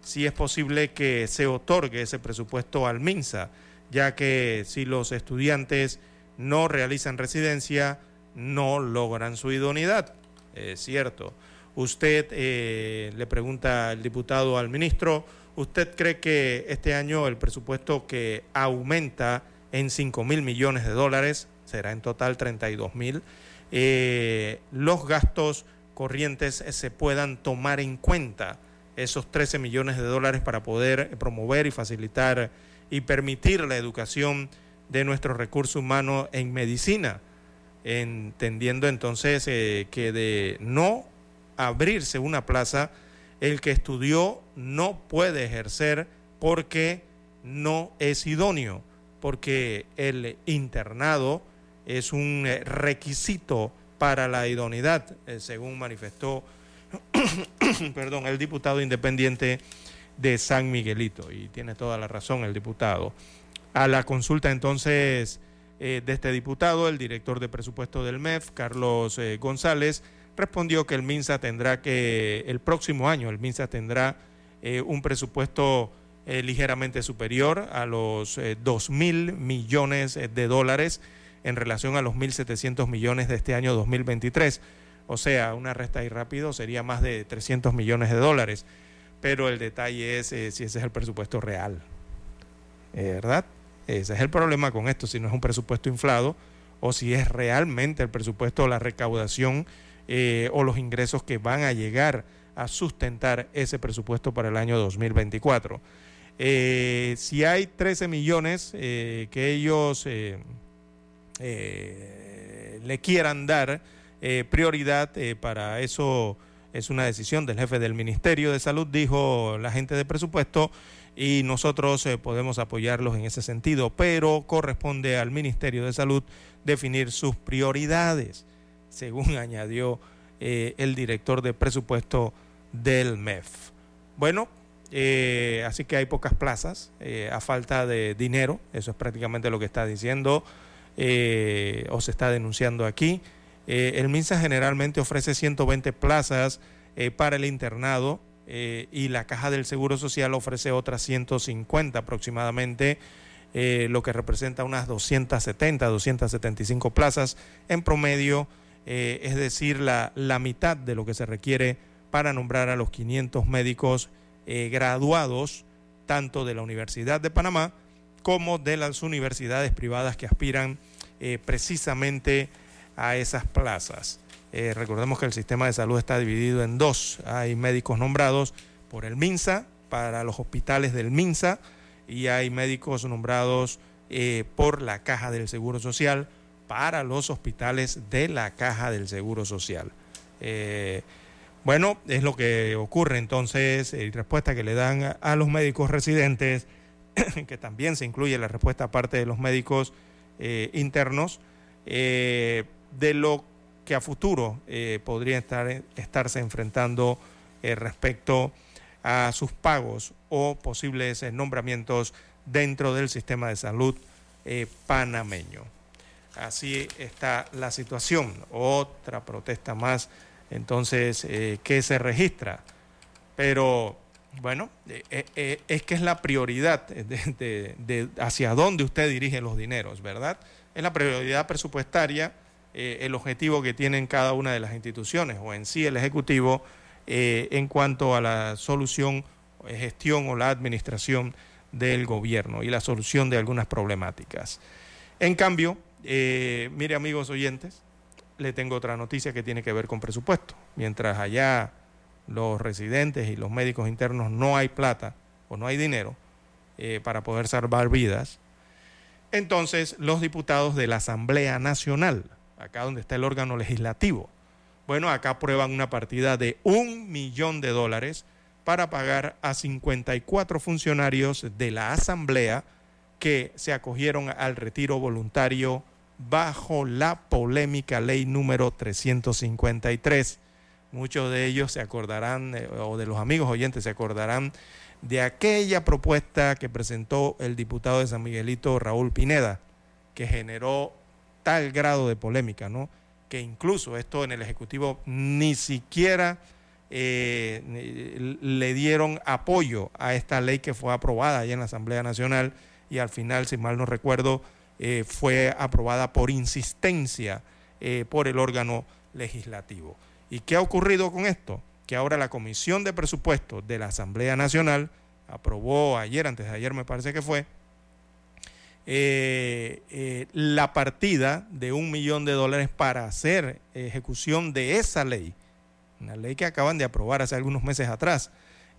si es posible que se otorgue ese presupuesto al MINSA, ya que si los estudiantes no realizan residencia, no logran su idoneidad. Es cierto. Usted eh, le pregunta el diputado al ministro, ¿usted cree que este año el presupuesto que aumenta en 5 mil millones de dólares, será en total 32 mil, eh, los gastos corrientes eh, se puedan tomar en cuenta esos 13 millones de dólares para poder promover y facilitar y permitir la educación de nuestro recurso humano en medicina, entendiendo entonces eh, que de no abrirse una plaza, el que estudió no puede ejercer porque no es idóneo, porque el internado es un eh, requisito para la idoneidad, eh, según manifestó perdón, el diputado independiente de San Miguelito, y tiene toda la razón el diputado. A la consulta entonces eh, de este diputado, el director de presupuesto del MEF, Carlos González, respondió que el MINSA tendrá que, el próximo año, el MINSA tendrá un presupuesto eh, ligeramente superior a los eh, 2 mil millones eh, de dólares en relación a los 1.700 millones de este año 2023. O sea, una resta ahí rápido sería más de 300 millones de dólares. Pero el detalle es eh, si ese es el presupuesto real. ¿Verdad? Ese es el problema con esto, si no es un presupuesto inflado o si es realmente el presupuesto, la recaudación o los ingresos que van a llegar a sustentar ese presupuesto para el año 2024. Eh, si hay 13 millones eh, que ellos eh, le quieran dar prioridad para eso es una decisión del jefe del Ministerio de Salud, dijo la gente de presupuesto, y nosotros podemos apoyarlos en ese sentido, pero corresponde al Ministerio de Salud definir sus prioridades, según añadió el director de presupuesto del MEF. Bueno, eh, así que hay pocas plazas eh, a falta de dinero, eso es prácticamente lo que está diciendo eh, o se está denunciando aquí. El MINSA generalmente ofrece 120 plazas para el internado y la Caja del Seguro Social ofrece otras 150 aproximadamente, lo que representa unas 270, 275 plazas en promedio es decir, la, la, mitad de lo que se requiere para nombrar a los 500 médicos eh, graduados, tanto de la Universidad de Panamá como de las universidades privadas que aspiran eh, precisamente a esas plazas. recordemos que el sistema de salud está dividido en dos. Hay médicos nombrados por el MINSA, para los hospitales del MINSA, y hay médicos nombrados por la Caja del Seguro Social para los hospitales de la Caja del Seguro Social. Eh, bueno, es lo que ocurre entonces, y respuesta que le dan a, los médicos residentes, que también se incluye la respuesta aparte de los médicos eh, internos, eh, de lo que a futuro podría estar, estarse enfrentando respecto a sus pagos o posibles nombramientos dentro del sistema de salud panameño. Así está la situación. Otra protesta más, entonces, eh, se registra. Pero, bueno, eh, eh, es que es la prioridad de, hacia dónde usted dirige los dineros, ¿verdad? Es la prioridad presupuestaria, el objetivo que tienen cada una de las instituciones o en sí el Ejecutivo en cuanto a la solución, gestión o la administración del gobierno y la solución de algunas problemáticas. En cambio, eh, mire amigos oyentes, le tengo otra noticia que tiene que ver con presupuesto. Mientras allá los residentes y los médicos internos no hay plata o no hay dinero eh, para poder salvar vidas, entonces los diputados de la Asamblea Nacional, acá donde está el órgano legislativo, bueno, acá aprueban una partida de un millón de dólares para pagar a 54 funcionarios de la Asamblea que se acogieron al retiro voluntario bajo la polémica ley número 353. Muchos de ellos se acordarán, eh, o de los amigos oyentes se acordarán, de aquella propuesta que presentó el diputado de San Miguelito, Raúl Pineda, que generó tal grado de polémica, ¿no? Que incluso esto en el Ejecutivo ni siquiera eh, le dieron apoyo a esta ley que fue aprobada allá en la Asamblea Nacional y al final, si mal no recuerdo, eh, fue aprobada por insistencia eh, por el órgano legislativo. ¿Y qué ha ocurrido con esto? Que ahora la Comisión de Presupuestos de la Asamblea Nacional aprobó ayer, antes de ayer me parece que fue, eh, la partida de un millón de dólares para hacer ejecución de esa ley, una ley que acaban de aprobar hace algunos meses atrás,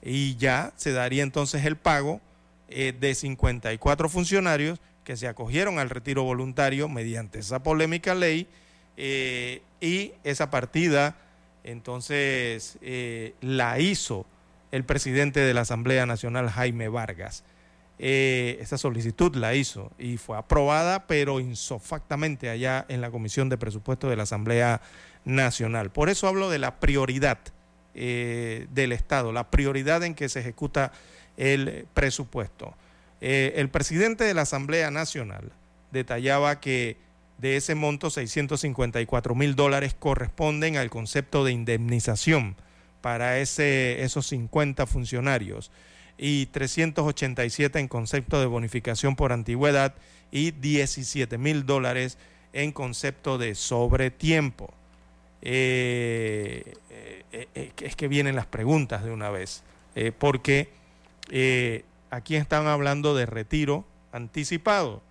y ya se daría entonces el pago eh, de 54 funcionarios que se acogieron al retiro voluntario mediante esa polémica ley eh, y esa partida entonces eh, la hizo el presidente de la Asamblea Nacional, Jaime Vargas. esa solicitud la hizo y fue aprobada, pero insofactamente allá en la Comisión de Presupuestos de la Asamblea Nacional. Por eso hablo de la prioridad del Estado, la prioridad en que se ejecuta el presupuesto. Eh, el presidente de la Asamblea Nacional detallaba que de ese monto 654 mil dólares corresponden al concepto de indemnización para ese, esos 50 funcionarios y 387 en concepto de bonificación por antigüedad y 17 mil dólares en concepto de sobretiempo. Eh, eh, es que vienen las preguntas de una vez, porque aquí están hablando de retiro anticipado.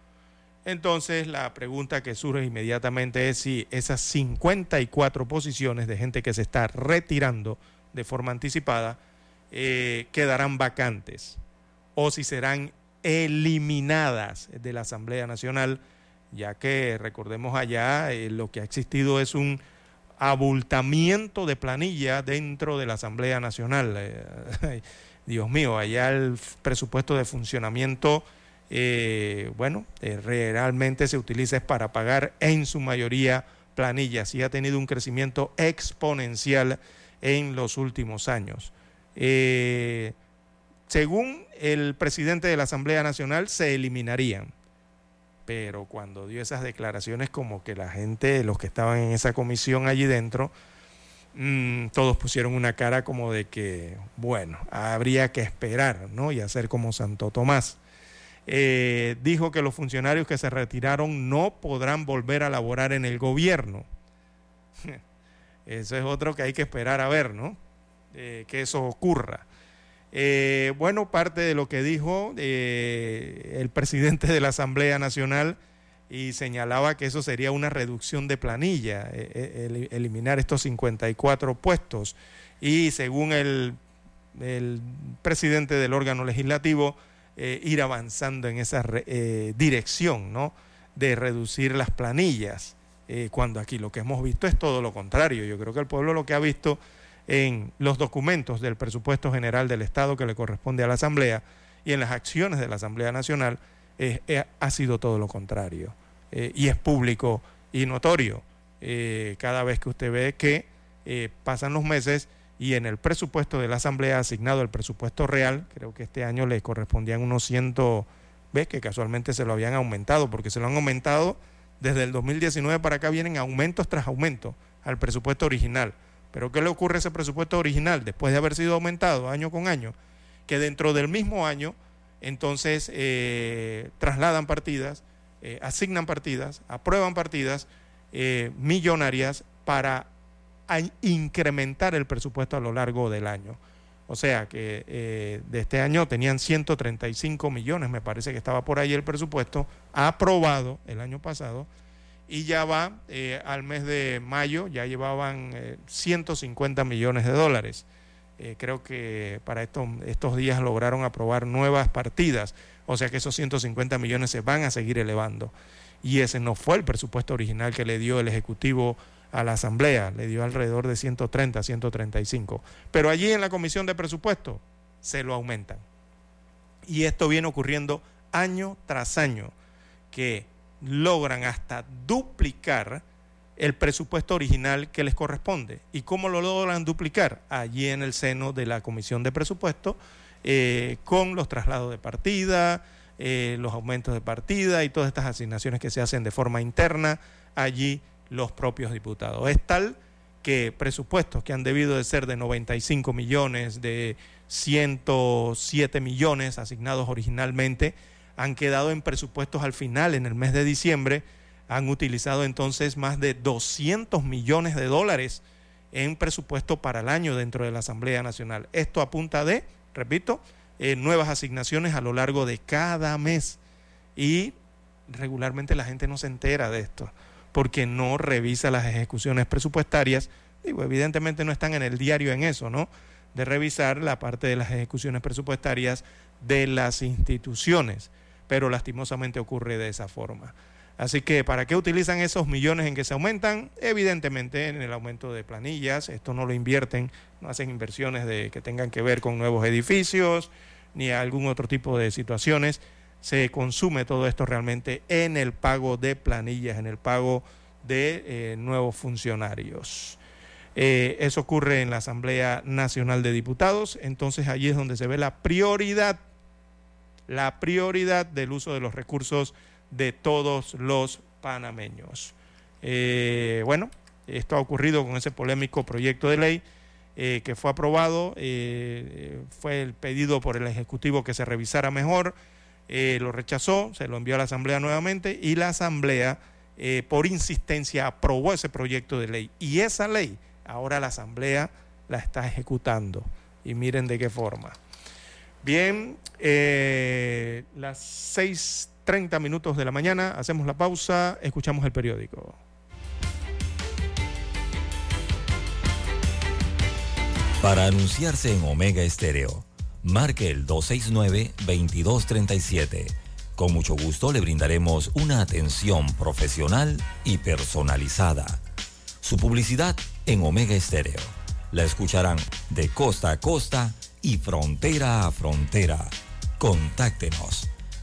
Entonces la pregunta que surge inmediatamente es si esas 54 posiciones de gente que se está retirando de forma anticipada eh, quedarán vacantes o si serán eliminadas de la Asamblea Nacional, ya que recordemos allá eh, lo que ha existido es un abultamiento de planilla dentro de la Asamblea Nacional. Dios mío, allá el presupuesto de funcionamiento, eh, bueno, eh, realmente se utiliza para pagar en su mayoría planillas y ha tenido un crecimiento exponencial en los últimos años. Eh, según el presidente de la Asamblea Nacional, se eliminarían. Pero cuando dio esas declaraciones como que la gente, los que estaban en esa comisión allí dentro, Mm, todos pusieron una cara como de que, bueno, habría que esperar, ¿no? Y hacer como Santo Tomás. Eh, dijo que los funcionarios que se retiraron no podrán volver a laborar en el gobierno. Eso es otro que hay que esperar a ver, ¿no? Eh, que eso ocurra. Eh, bueno, parte de lo que dijo el presidente de la Asamblea Nacional y señalaba que eso sería una reducción de planilla, eliminar estos 54 puestos. Y según el, presidente del órgano legislativo, ir avanzando en esa dirección, ¿no? De reducir las planillas. Eh, cuando aquí lo que hemos visto es todo lo contrario. Yo creo que el pueblo lo que ha visto en los documentos del presupuesto general del Estado que le corresponde a la Asamblea y en las acciones de la Asamblea Nacional eh, ha sido todo lo contrario. Eh, y es público y notorio cada vez que usted ve que pasan los meses y en el presupuesto de la Asamblea asignado el presupuesto real, creo que este año le correspondían unos ciento, ves que casualmente se lo habían aumentado, porque se lo han aumentado desde el 2019 para acá vienen aumentos tras aumentos al presupuesto original. Pero ¿qué le ocurre a ese presupuesto original después de haber sido aumentado año con año? Que dentro del mismo año, entonces, eh, trasladan partidas, eh, asignan partidas, aprueban partidas eh, millonarias para incrementar el presupuesto a lo largo del año. O sea que de este año tenían 135 millones, me parece que estaba por ahí el presupuesto aprobado el año pasado y ya va eh, al mes de mayo, ya llevaban 150 eh, millones de dólares. Eh, creo que para estos, estos días lograron aprobar nuevas partidas, o sea que esos 150 millones se van a seguir elevando. Y ese no fue el presupuesto original que le dio el Ejecutivo a la Asamblea, le dio alrededor de 130, 135. Pero allí en la Comisión de Presupuesto se lo aumentan. Y esto viene ocurriendo año tras año, que logran hasta duplicar el presupuesto original que les corresponde. ¿Y cómo lo logran duplicar? Allí en el seno de la Comisión de Presupuesto, eh, con los traslados de partida, eh, los aumentos de partida y todas estas asignaciones que se hacen de forma interna allí los propios diputados. Es tal que presupuestos que han debido de ser de 95 millones, de 107 millones asignados originalmente, han quedado en presupuestos al final, en el mes de diciembre, han utilizado entonces más de 200 millones de dólares en presupuesto para el año dentro de la Asamblea Nacional. Esto apunta de, repito, eh, nuevas asignaciones a lo largo de cada mes y regularmente la gente no se entera de esto porque no revisa las ejecuciones presupuestarias. Digo, evidentemente no están en el diario en eso, ¿no? De revisar la parte de las ejecuciones presupuestarias de las instituciones, pero lastimosamente ocurre de esa forma. Así que, ¿para qué utilizan esos millones en que se aumentan? Evidentemente en el aumento de planillas, esto no lo invierten, no hacen inversiones de, que tengan que ver con nuevos edificios ni algún otro tipo de situaciones, se consume todo esto realmente en el pago de planillas, en el pago de eh, nuevos funcionarios. Eh, eso ocurre en la Asamblea Nacional de Diputados, entonces allí es donde se ve la prioridad, la prioridad del uso de los recursos de todos los panameños. Eh, bueno, esto ha ocurrido con ese polémico proyecto de ley que fue aprobado, fue el pedido por el Ejecutivo que se revisara mejor eh, lo rechazó, se lo envió a la Asamblea nuevamente y la Asamblea, eh, por insistencia, aprobó ese proyecto de ley. Y esa ley, ahora la Asamblea la está ejecutando. Y miren de qué forma. Bien, eh, las 6.30 minutos de la mañana, hacemos la pausa, escuchamos el periódico. Para anunciarse en Omega Estéreo marque el 269-2237. Con mucho gusto le brindaremos una atención profesional y personalizada. Su publicidad en Omega Estéreo. La escucharán de costa a costa y frontera a frontera. Contáctenos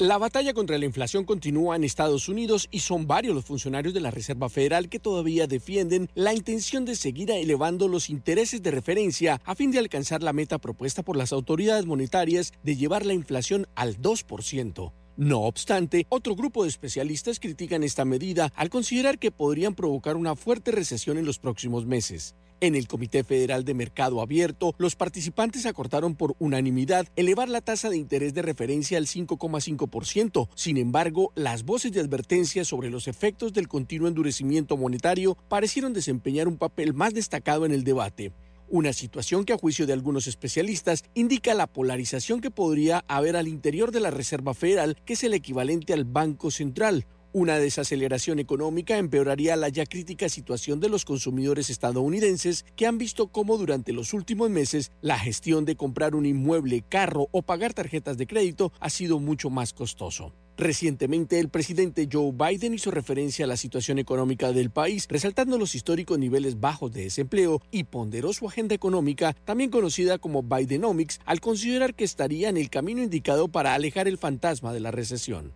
La batalla contra la inflación continúa en Estados Unidos y son varios los funcionarios de la Reserva Federal que todavía defienden la intención de seguir elevando los intereses de referencia a fin de alcanzar la meta propuesta por las autoridades monetarias de llevar la inflación al 2%. No obstante, otro grupo de especialistas critican esta medida al considerar que podrían provocar una fuerte recesión en los próximos meses. En el Comité Federal de Mercado Abierto, los participantes acordaron por unanimidad elevar la tasa de interés de referencia al 5,5%. Sin embargo, las voces de advertencia sobre los efectos del continuo endurecimiento monetario parecieron desempeñar un papel más destacado en el debate. Una situación que a juicio de algunos especialistas indica la polarización que podría haber al interior de la Reserva Federal, que es el equivalente al Banco Central, una desaceleración económica empeoraría la ya crítica situación de los consumidores estadounidenses que han visto cómo durante los últimos meses la gestión de comprar un inmueble, carro o pagar tarjetas de crédito ha sido mucho más costoso. Recientemente, el presidente Joe Biden hizo referencia a la situación económica del país, resaltando los históricos niveles bajos de desempleo y ponderó su agenda económica, también conocida como Bidenomics, al considerar que estaría en el camino indicado para alejar el fantasma de la recesión.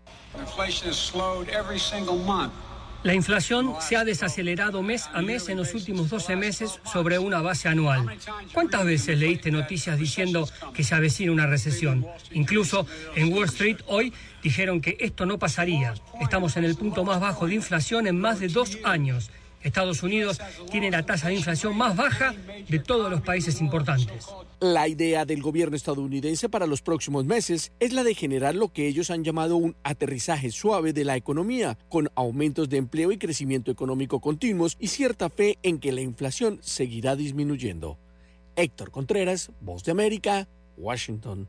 La inflación se ha desacelerado mes a mes en los últimos 12 meses sobre una base anual. ¿Cuántas veces leíste noticias diciendo que se avecina una recesión? Incluso en Wall Street hoy dijeron que esto no pasaría. Estamos en el punto más bajo de inflación en más de dos años. Estados Unidos tiene la tasa de inflación más baja de todos los países importantes. La idea del gobierno estadounidense para los próximos meses es la de generar lo que ellos han llamado un aterrizaje suave de la economía, con aumentos de empleo y crecimiento económico continuos y cierta fe en que la inflación seguirá disminuyendo. Héctor Contreras, Voz de América, Washington.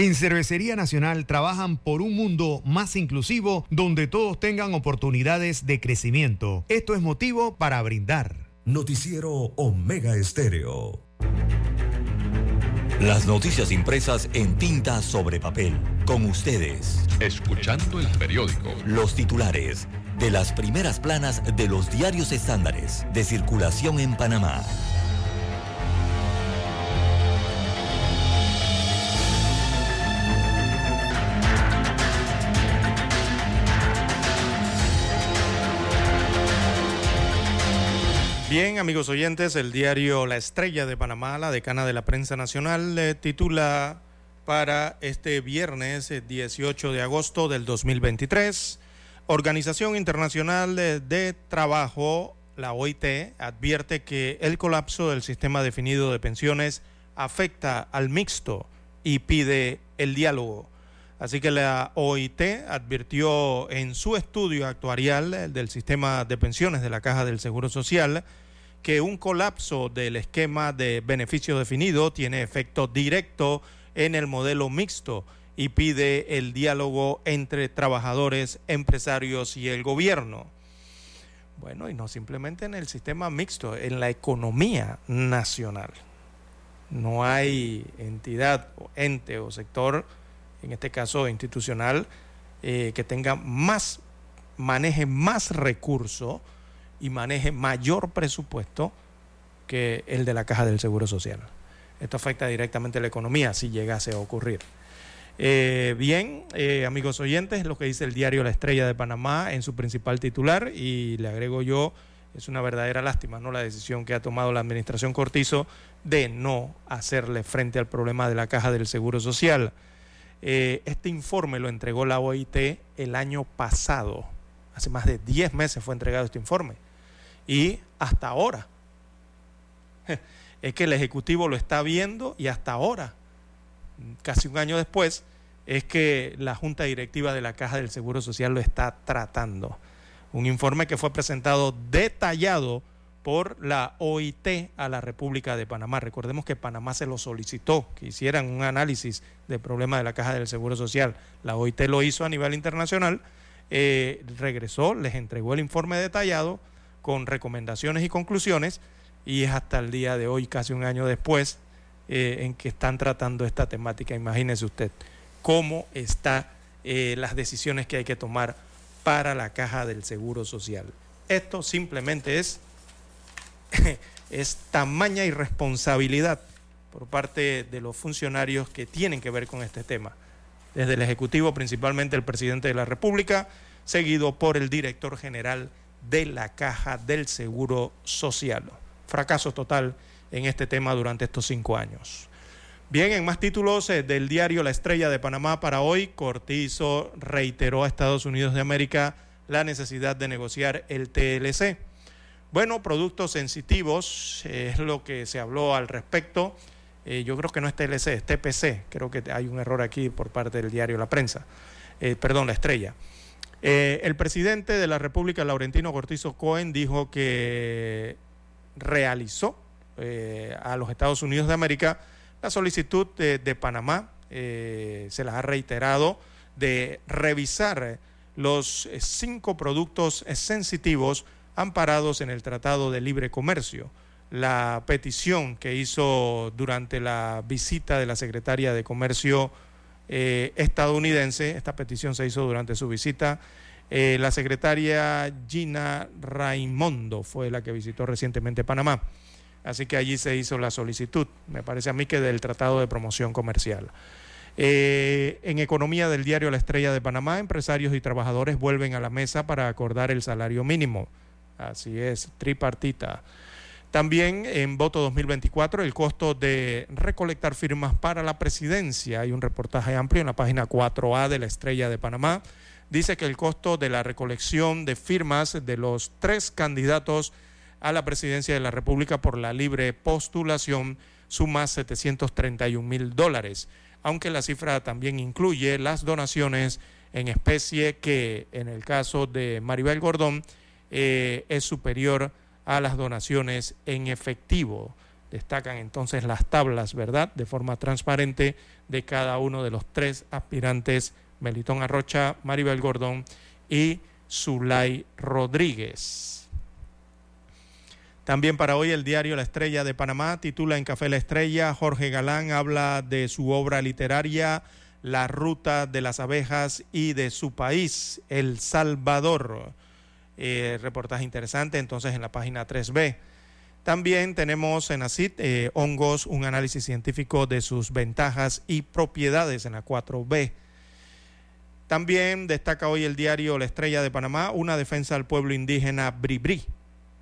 En Cervecería Nacional trabajan por un mundo más inclusivo donde todos tengan oportunidades de crecimiento. Esto es motivo para brindar. Noticiero Omega Estéreo. Las noticias impresas en tinta sobre papel. Con ustedes. Escuchando el periódico. Los titulares de las primeras planas de los diarios estándares de circulación en Panamá. Bien, amigos oyentes, el diario La Estrella de Panamá, la decana de la prensa nacional, le titula para este viernes 18 de agosto del 2023, Organización Internacional de, de Trabajo, la OIT, advierte que el colapso del sistema definido de pensiones afecta al mixto y pide el diálogo. Así que la OIT advirtió en su estudio actuarial del sistema de pensiones de la Caja del Seguro Social que un colapso del esquema de beneficio definido tiene efecto directo en el modelo mixto y pide el diálogo entre trabajadores, empresarios y el gobierno. Bueno, y no simplemente en el sistema mixto, en la economía nacional. No hay entidad, o ente o sector en este caso institucional, eh, que tenga más, maneje más recursos y maneje mayor presupuesto que el de la Caja del Seguro Social. Esto afecta directamente a la economía si llegase a ocurrir. Eh, bien, eh, amigos oyentes, lo que dice el diario La Estrella de Panamá en su principal titular, y le agrego yo, es una verdadera lástima, ¿no? La decisión que ha tomado la administración Cortizo de no hacerle frente al problema de la caja del Seguro Social. Eh, este informe lo entregó la OIT el año pasado. Hace más de 10 meses fue entregado este informe. Y hasta ahora. Es que el Ejecutivo lo está viendo y hasta ahora, casi un año después, es que la Junta Directiva de la Caja del Seguro Social lo está tratando. Un informe que fue presentado detallado por la OIT a la República de Panamá. Recordemos que Panamá se lo solicitó, que hicieran un análisis del problema de la Caja del Seguro Social. La OIT lo hizo a nivel internacional, eh, regresó, les entregó el informe detallado con recomendaciones y conclusiones y es hasta el día de hoy, casi un año después, eh, en que están tratando esta temática. Imagínese usted cómo están eh, las decisiones que hay que tomar para la caja del Seguro Social. Esto simplemente es, es tamaña irresponsabilidad por parte de los funcionarios que tienen que ver con este tema. Desde el Ejecutivo, principalmente el presidente de la República, seguido por el director general de la Caja del Seguro Social. Fracaso total en este tema durante estos cinco años. Bien, en más títulos eh, del diario La Estrella de Panamá para hoy, Cortizo reiteró a Estados Unidos de América la necesidad de negociar el TLC. Bueno, productos sensitivos eh, es lo que se habló al respecto. Eh, yo creo que no es TLC, es TPC. Creo que hay un error aquí por parte del diario La Prensa. perdón, La Estrella. el presidente de la República, Laurentino Cortizo Cohen, dijo que realizó a los Estados Unidos de América la solicitud de, Panamá eh, se las ha reiterado de revisar los eh, cinco productos sensitivos amparados en el Tratado de Libre Comercio. La petición que hizo durante la visita de la secretaria de Comercio eh, estadounidense, esta petición se hizo durante su visita, la secretaria Gina Raimondo fue la que visitó recientemente Panamá. Así que allí se hizo la solicitud, me parece a mí que del Tratado de Promoción Comercial. Eh, en economía del diario La Estrella de Panamá, empresarios y trabajadores vuelven a la mesa para acordar el salario mínimo. Así es, tripartita. También en voto 2024, el costo de recolectar firmas para la presidencia. Hay un reportaje amplio en la página 4A de La Estrella de Panamá. Dice que el costo de la recolección de firmas de los tres candidatos a la presidencia de la República por la libre postulación suma 731 mil dólares, aunque la cifra también incluye las donaciones en especie que en el caso de Maribel Gordón eh, es superior a las donaciones en efectivo. Destacan entonces las tablas, ¿verdad?, de forma transparente de cada uno de los tres aspirantes, Melitón Arrocha, Maribel Gordón y Zulay Rodríguez. También para hoy el diario La Estrella de Panamá titula en Café La Estrella, Jorge Galán habla de su obra literaria La Ruta de las Abejas y de su país, El Salvador. Eh, reportaje interesante entonces en la página 3B. También tenemos en ACIT eh, hongos, un análisis científico de sus ventajas y propiedades en la 4B. También destaca hoy el diario La Estrella de Panamá, una defensa al pueblo indígena Bribri.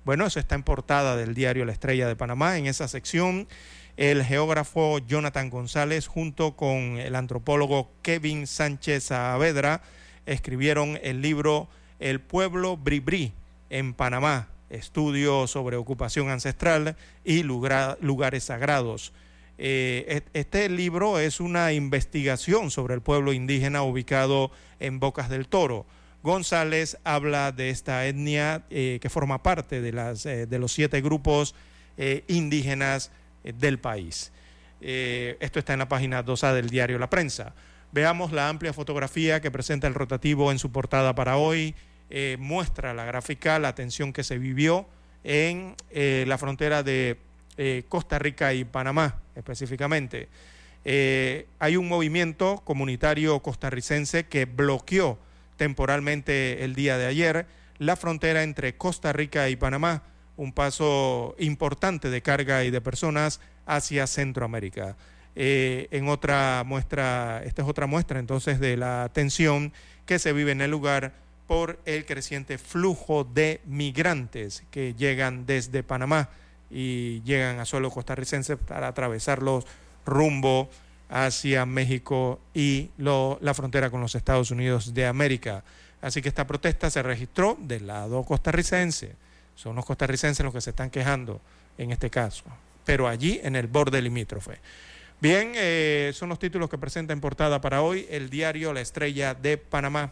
Bueno, eso está en portada del diario La Estrella de Panamá. En esa sección, el geógrafo Jonathan González junto con el antropólogo Kevin Sánchez Saavedra escribieron el libro El pueblo Bribri en Panamá, estudio sobre ocupación ancestral y lugares sagrados. Eh, este libro es una investigación sobre el pueblo indígena ubicado en Bocas del Toro. González habla de esta etnia eh, que forma parte de, las, eh, de los siete grupos indígenas del país. esto está en la página 2A del diario La Prensa. Veamos la amplia fotografía que presenta el rotativo en su portada para hoy. Muestra la gráfica, la tensión que se vivió en la frontera de Costa Rica y Panamá específicamente. hay un movimiento comunitario costarricense que bloqueó temporalmente el día de ayer la frontera entre Costa Rica y Panamá, un paso importante de carga y de personas hacia Centroamérica. Eh, en otra muestra, esta es otra muestra entonces de la tensión que se vive en el lugar por el creciente flujo de migrantes que llegan desde Panamá y llegan a suelo costarricense para atravesarlos rumbo hacia México y la frontera con los Estados Unidos de América. Así que esta protesta se registró del lado costarricense. Son los costarricenses los que se están quejando en este caso, pero allí en el borde limítrofe. Bien, eh, son los títulos que presenta en portada para hoy el diario La Estrella de Panamá.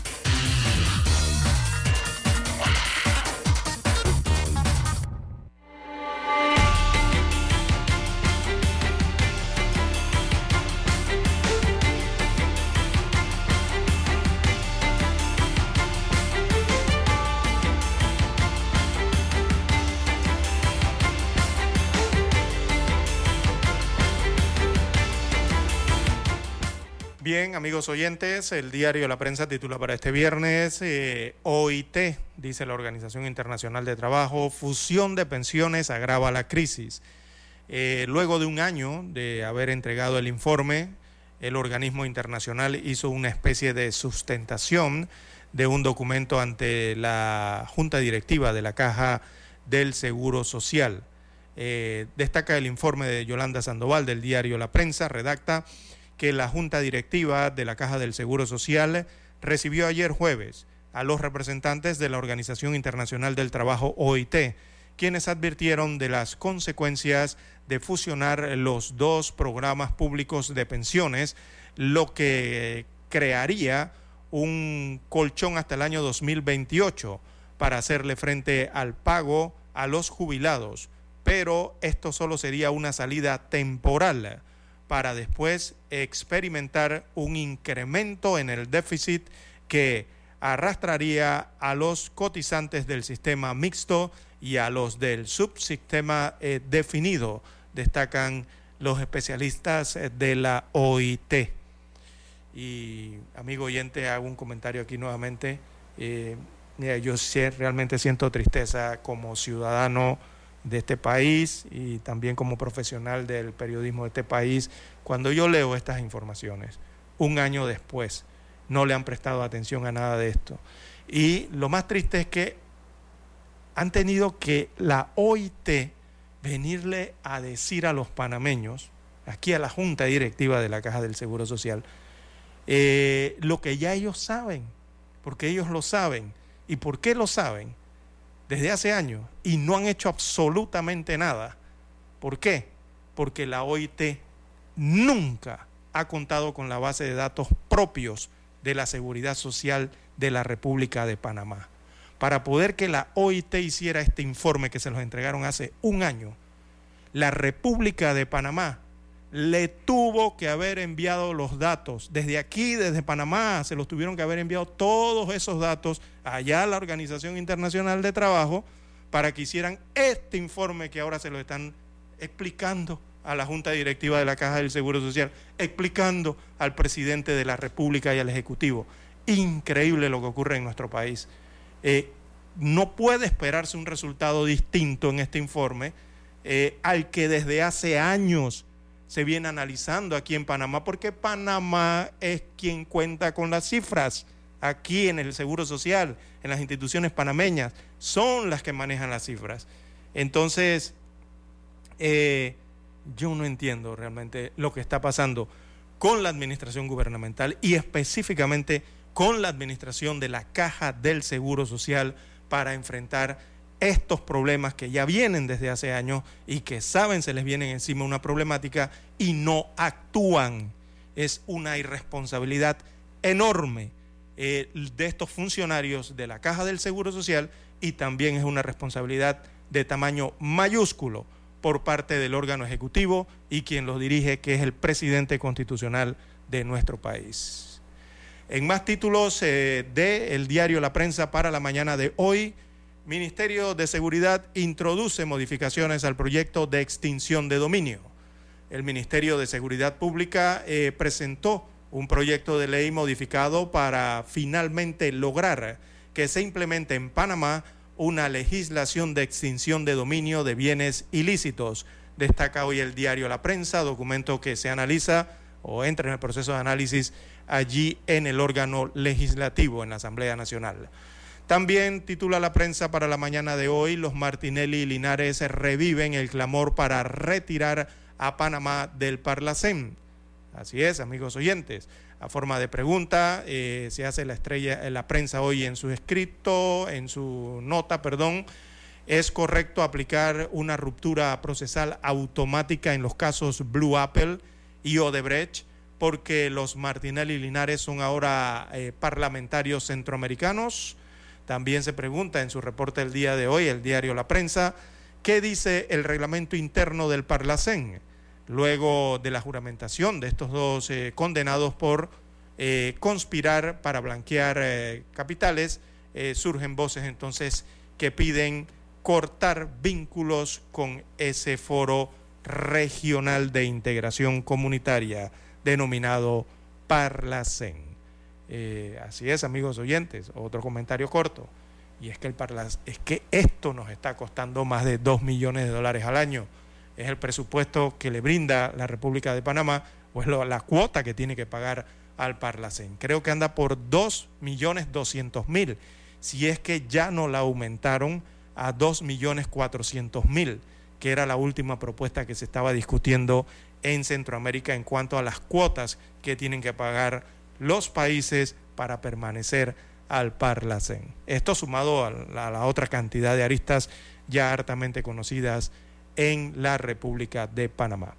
Bien, amigos oyentes, el diario La Prensa titula para este viernes eh, OIT, dice la Organización Internacional de Trabajo, fusión de pensiones agrava la crisis. Eh, luego de un año de haber entregado el informe, el organismo internacional hizo una especie de sustentación de un documento ante la Junta Directiva de la Caja del Seguro Social. Eh, destaca el informe de Yolanda Sandoval del diario La Prensa, redacta que la Junta Directiva de la Caja del Seguro Social recibió ayer jueves a los representantes de la Organización Internacional del Trabajo OIT, quienes advirtieron de las consecuencias de fusionar los dos programas públicos de pensiones, lo que crearía un colchón hasta el año 2028 para hacerle frente al pago a los jubilados, pero esto solo sería una salida temporal para después experimentar un incremento en el déficit que arrastraría a los cotizantes del sistema mixto y a los del subsistema eh, definido, destacan los especialistas eh, de la OIT. Y amigo oyente, hago un comentario aquí nuevamente. Eh, yo realmente siento tristeza como ciudadano de este país y también como profesional del periodismo de este país, cuando yo leo estas informaciones, un año después, no le han prestado atención a nada de esto. Y lo más triste es que han tenido que la OIT venirle a decir a los panameños, aquí a la Junta Directiva de la Caja del Seguro Social, eh, lo que ya ellos saben, porque ellos lo saben. ¿Y por qué lo saben? Desde hace años y no han hecho absolutamente nada. ¿Por qué? Porque la OIT nunca ha contado con la base de datos propios de la seguridad social de la República de Panamá. Para poder que la OIT hiciera este informe que se los entregaron hace un año, la República de Panamá le tuvo que haber enviado los datos. Desde aquí, desde Panamá, se los tuvieron que haber enviado todos esos datos allá a la Organización Internacional de Trabajo para que hicieran este informe que ahora se lo están explicando a la Junta Directiva de la Caja del Seguro Social, explicando al presidente de la República y al Ejecutivo. Increíble lo que ocurre en nuestro país. Eh, no puede esperarse un resultado distinto en este informe eh, al que desde hace años se viene analizando aquí en Panamá, porque Panamá es quien cuenta con las cifras aquí en el Seguro Social, en las instituciones panameñas, son las que manejan las cifras. Entonces, eh, yo no entiendo realmente lo que está pasando con la administración gubernamental y específicamente con la administración de la caja del Seguro Social para enfrentar estos problemas que ya vienen desde hace años y que saben se les viene encima una problemática y no actúan. Es una irresponsabilidad enorme eh, de estos funcionarios de la Caja del Seguro Social y también es una responsabilidad de tamaño mayúsculo por parte del órgano ejecutivo y quien los dirige, que es el presidente constitucional de nuestro país. En más títulos eh, del diario La Prensa para la mañana de hoy, Ministerio de Seguridad introduce modificaciones al proyecto de extinción de dominio. el Ministerio de Seguridad Pública eh, presentó un proyecto de ley modificado para finalmente lograr que se implemente en Panamá una legislación de extinción de dominio de bienes ilícitos. Destaca hoy el diario La Prensa, documento que se analiza o entra en el proceso de análisis allí en el órgano legislativo, en la Asamblea Nacional. También titula la prensa para la mañana de hoy, los Martinelli y Linares reviven el clamor para retirar a Panamá del Parlacén. Así es, amigos oyentes. A forma de pregunta, eh, se hace la estrella la prensa hoy en su escrito, en su nota, perdón. ¿Es correcto aplicar una ruptura procesal automática en los casos Blue Apple y Odebrecht? Porque los Martinelli y Linares son ahora eh, parlamentarios centroamericanos. También se pregunta en su reporte el día de hoy, el diario La Prensa, ¿qué dice el reglamento interno del Parlacén? Luego de la juramentación de estos dos eh, condenados por eh, conspirar para blanquear eh, capitales, surgen voces entonces que piden cortar vínculos con ese foro regional de integración comunitaria denominado Parlacén. Así es, amigos oyentes, otro comentario corto. Y es que, el es que esto nos está costando más de 2 millones de dólares al año es el presupuesto que le brinda la República de Panamá o es la cuota que tiene que pagar al Parlacén. Creo que anda por 2.200.000, si es que ya no la aumentaron a 2.400.000, que era la última propuesta que se estaba discutiendo en Centroamérica en cuanto a las cuotas que tienen que pagar los países para permanecer al Parlacén. Esto sumado a la, a la otra cantidad de aristas ya hartamente conocidas en la República de Panamá.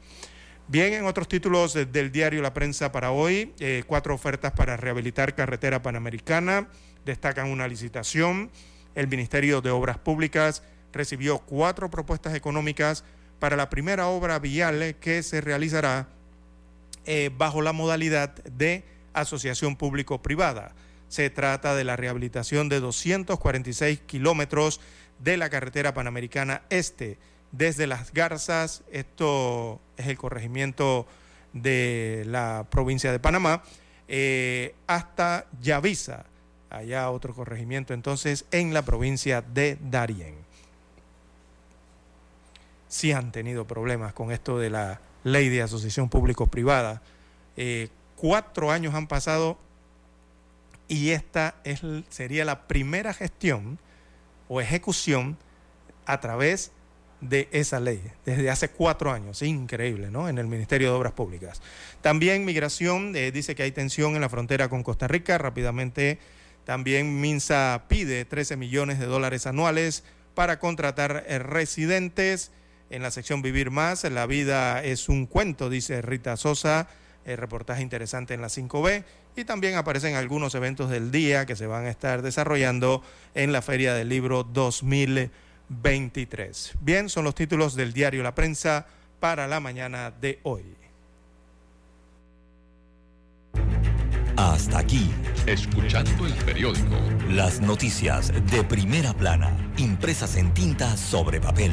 Bien, en otros títulos del diario La Prensa para hoy, eh, cuatro ofertas para rehabilitar carretera panamericana, destacan una licitación, el Ministerio de Obras Públicas recibió cuatro propuestas económicas para la primera obra vial que se realizará eh, bajo la modalidad de asociación público-privada. Se trata de la rehabilitación de 246 kilómetros de la carretera panamericana este desde Las Garzas, esto es el corregimiento de la provincia de Panamá, eh, hasta Yavisa, allá otro corregimiento entonces en la provincia de Darién. Sí han tenido problemas con esto de la ley de asociación público-privada. Eh, cuatro años han pasado y esta es, sería la primera gestión o ejecución a través de esa ley desde hace cuatro años. Increíble, ¿no? En el Ministerio de Obras Públicas. También Migración eh, dice que hay tensión en la frontera con Costa Rica. Rápidamente, también Minsa pide 13 millones de dólares anuales para contratar eh, residentes. En la sección Vivir Más, la vida es un cuento, dice Rita Sosa. El reportaje interesante en la 5B. Y también aparecen algunos eventos del día que se van a estar desarrollando en la Feria del Libro 2020. 23. Bien, son los títulos del diario La Prensa para la mañana de hoy. Hasta aquí. Escuchando el periódico. Las noticias de primera plana, impresas en tinta sobre papel.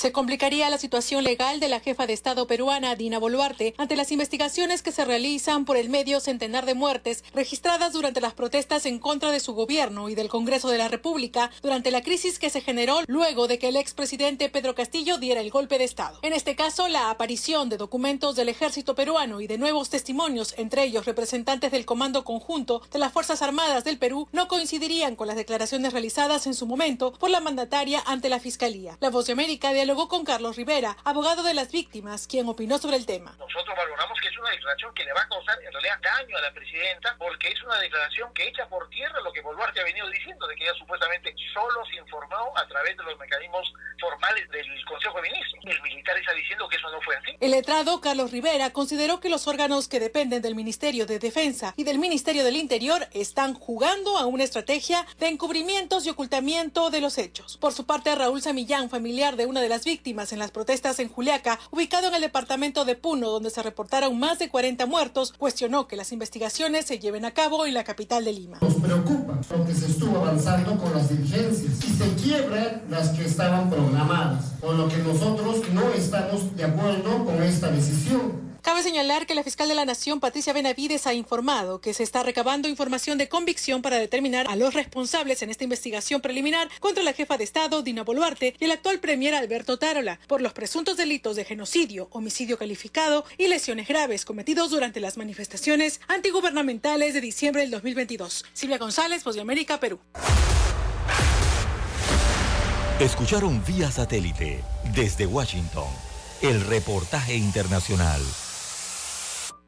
Se complicaría la situación legal de la jefa de Estado peruana, Dina Boluarte, ante las investigaciones que se realizan por el medio centenar de muertes registradas durante las protestas en contra de su gobierno y del Congreso de la República durante la crisis que se generó luego de que el expresidente Pedro Castillo diera el golpe de Estado. En este caso, la aparición de documentos del ejército peruano y de nuevos testimonios, entre ellos representantes del Comando Conjunto de las Fuerzas Armadas del Perú, no coincidirían con las declaraciones realizadas en su momento por la mandataria ante la Fiscalía. La Voz de América de dialogó con Carlos Rivera, abogado de las víctimas, quien opinó sobre el tema. Nosotros valoramos que es una declaración que le va a causar en realidad daño a la presidenta porque es una declaración que echa por tierra lo que Boluarte ha venido diciendo, de que ella supuestamente solo se informó a través de los mecanismos formales del Consejo de Ministros. El militar está diciendo que eso no fue así. El letrado Carlos Rivera consideró que los órganos que dependen del Ministerio de Defensa y del Ministerio del Interior están jugando a una estrategia de encubrimientos y ocultamiento de los hechos. Por su parte, Raúl Samillán, familiar de una de las víctimas en las protestas en Juliaca, ubicado en el departamento de Puno, donde se reportaron más de 40 muertos, cuestionó que las investigaciones se lleven a cabo en la capital de Lima. Nos preocupa lo que se estuvo avanzando con las diligencias y se quiebran las que estaban programadas, con lo que nosotros no estamos de acuerdo con esta decisión. Cabe señalar que la fiscal de la Nación, Patricia Benavides, ha informado que se está recabando información de convicción para determinar a los responsables en esta investigación preliminar contra la jefa de Estado, Dina Boluarte, y el actual premier Alberto Tarola, por los presuntos delitos de genocidio, homicidio calificado y lesiones graves cometidos durante las manifestaciones antigubernamentales de diciembre del 2022. Silvia González, Voz de América, Perú. Escucharon vía satélite desde Washington el reportaje internacional.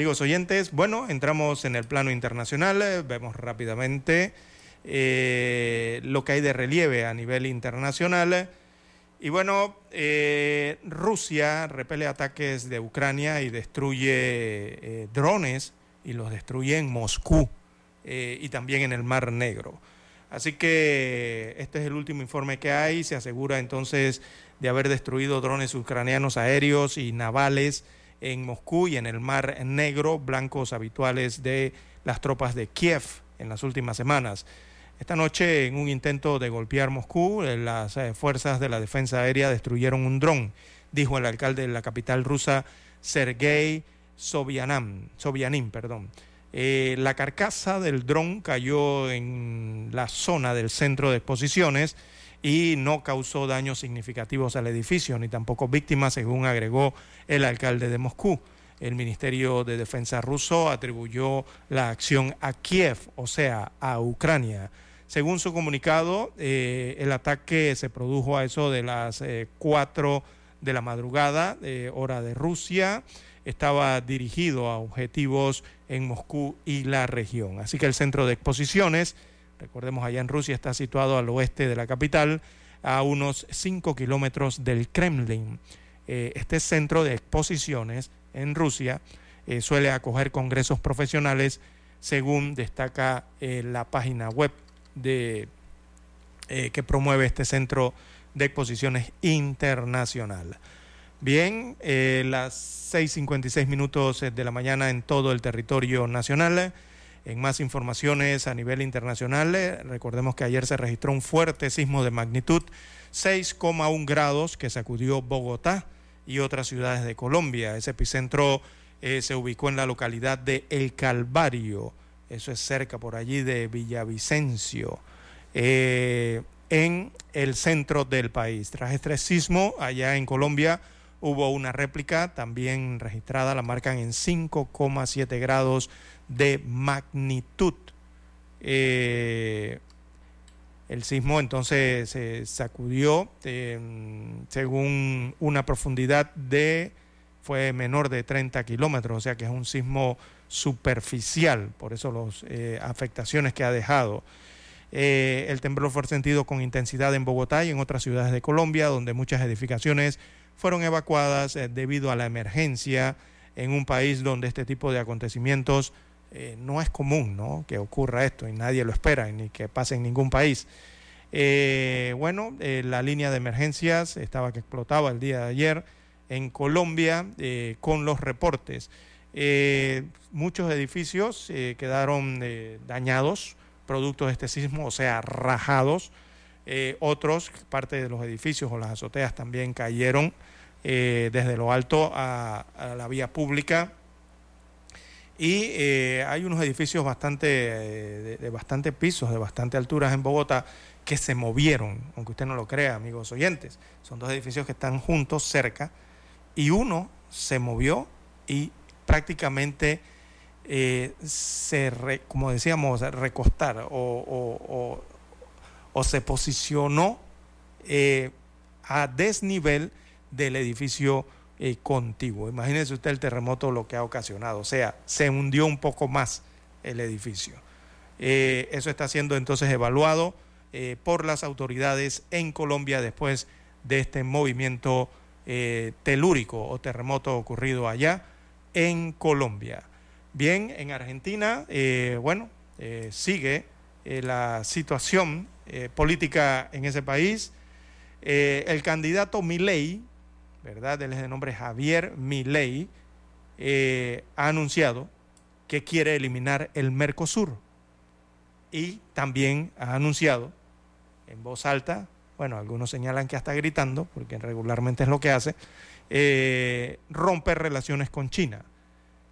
Amigos oyentes. Bueno, entramos en el plano internacional. eh, Vemos rápidamente eh, lo que hay de relieve a nivel internacional. Y bueno, eh, Rusia repele ataques de Ucrania y destruye eh, drones y los destruye en Moscú eh, y también en el Mar Negro. Así que este es el último informe que hay. Se asegura entonces de haber destruido drones ucranianos aéreos y navales en Moscú y en el Mar Negro, blancos habituales de las tropas de Kiev en las últimas semanas. Esta noche, en un intento de golpear Moscú, eh, las eh, fuerzas de la defensa aérea destruyeron un dron, dijo el alcalde de la capital rusa, Sergei Sobyanin. Sobyanin perdón. Eh, la carcasa del dron cayó en la zona del centro de exposiciones y no causó daños significativos al edificio, ni tampoco víctimas, según agregó el alcalde de Moscú. El Ministerio de Defensa ruso atribuyó la acción a Kiev, o sea, a Ucrania. Según su comunicado, eh, el ataque se produjo a eso de las 4 de la madrugada, eh, hora de Rusia. Estaba dirigido a objetivos en Moscú y la región. Así que el centro de exposiciones, recordemos allá en Rusia, está situado al oeste de la capital, a unos 5 kilómetros del Kremlin. Eh, este centro de exposiciones en Rusia eh, suele acoger congresos profesionales, según destaca eh, la página web de, que promueve este centro de exposiciones internacional. Bien, las 6.56 minutos de la mañana en todo el territorio nacional. En más informaciones a nivel internacional, eh, recordemos que ayer se registró un fuerte sismo de magnitud 6,1 grados que sacudió Bogotá y otras ciudades de Colombia. Ese epicentro eh, se ubicó en la localidad de El Calvario, eso es cerca por allí de Villavicencio, eh, en el centro del país. Tras este sismo, allá en Colombia hubo una réplica también registrada, la marcan en 5,7 grados de magnitud. Eh, el sismo entonces se sacudió eh, según una profundidad de, fue menor de 30 kilómetros, o sea que es un sismo superficial, por eso las afectaciones que ha dejado. Eh, el temblor fue sentido con intensidad en Bogotá y en otras ciudades de Colombia, donde muchas edificaciones fueron evacuadas eh, debido a la emergencia en un país donde este tipo de acontecimientos eh, no es común ¿no? que ocurra esto y nadie lo espera ni que pase en ningún país. Eh, bueno, eh, la línea de emergencias estaba que explotaba el día de ayer en Colombia con los reportes. Muchos edificios quedaron dañados, producto de este sismo, o sea, rajados. Otros, parte de los edificios o las azoteas también cayeron desde lo alto a la vía pública. Y eh, hay unos edificios bastante, eh, de, de bastante pisos, de bastante alturas en Bogotá, que se movieron, aunque usted no lo crea, amigos oyentes. Son dos edificios que están juntos, cerca, y uno se movió y prácticamente eh, se, como decíamos, recostar o, o- se posicionó a desnivel del edificio eh, contiguo. Imagínese usted el terremoto lo que ha ocasionado, o sea, se hundió un poco más el edificio. Eh, eso está siendo entonces evaluado eh, por las autoridades en Colombia después de este movimiento eh, telúrico o terremoto ocurrido allá en Colombia. Bien, en Argentina, bueno, sigue la situación política en ese país. El candidato Milei, ¿verdad? Él es de nombre Javier Milei, eh, ha anunciado que quiere eliminar el Mercosur y también ha anunciado en voz alta, bueno, algunos señalan que hasta gritando, porque regularmente es lo que hace, eh, romper relaciones con China.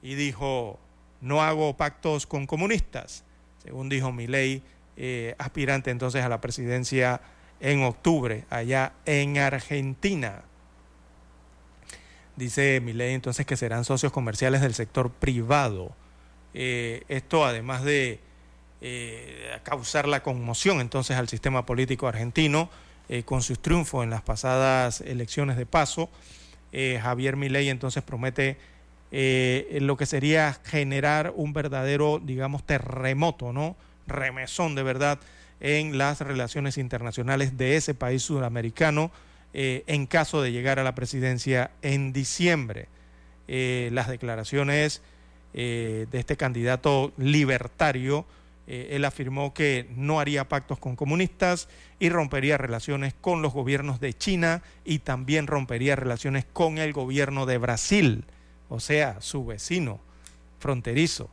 Y dijo, no hago pactos con comunistas, según dijo Milei, eh, aspirante entonces a la presidencia en octubre, allá en Argentina. Dice Milei entonces que serán socios comerciales del sector privado. Eh, esto además de eh, causar la conmoción entonces al sistema político argentino eh, con sus triunfos en las pasadas elecciones de paso, Javier Milei entonces promete lo que sería generar un verdadero, digamos, terremoto, ¿no? Remesón de verdad en las relaciones internacionales de ese país sudamericano eh, en caso de llegar a la presidencia en diciembre. Eh, las declaraciones eh, de este candidato libertario, él afirmó que no haría pactos con comunistas y rompería relaciones con los gobiernos de China y también rompería relaciones con el gobierno de Brasil, o sea, su vecino fronterizo.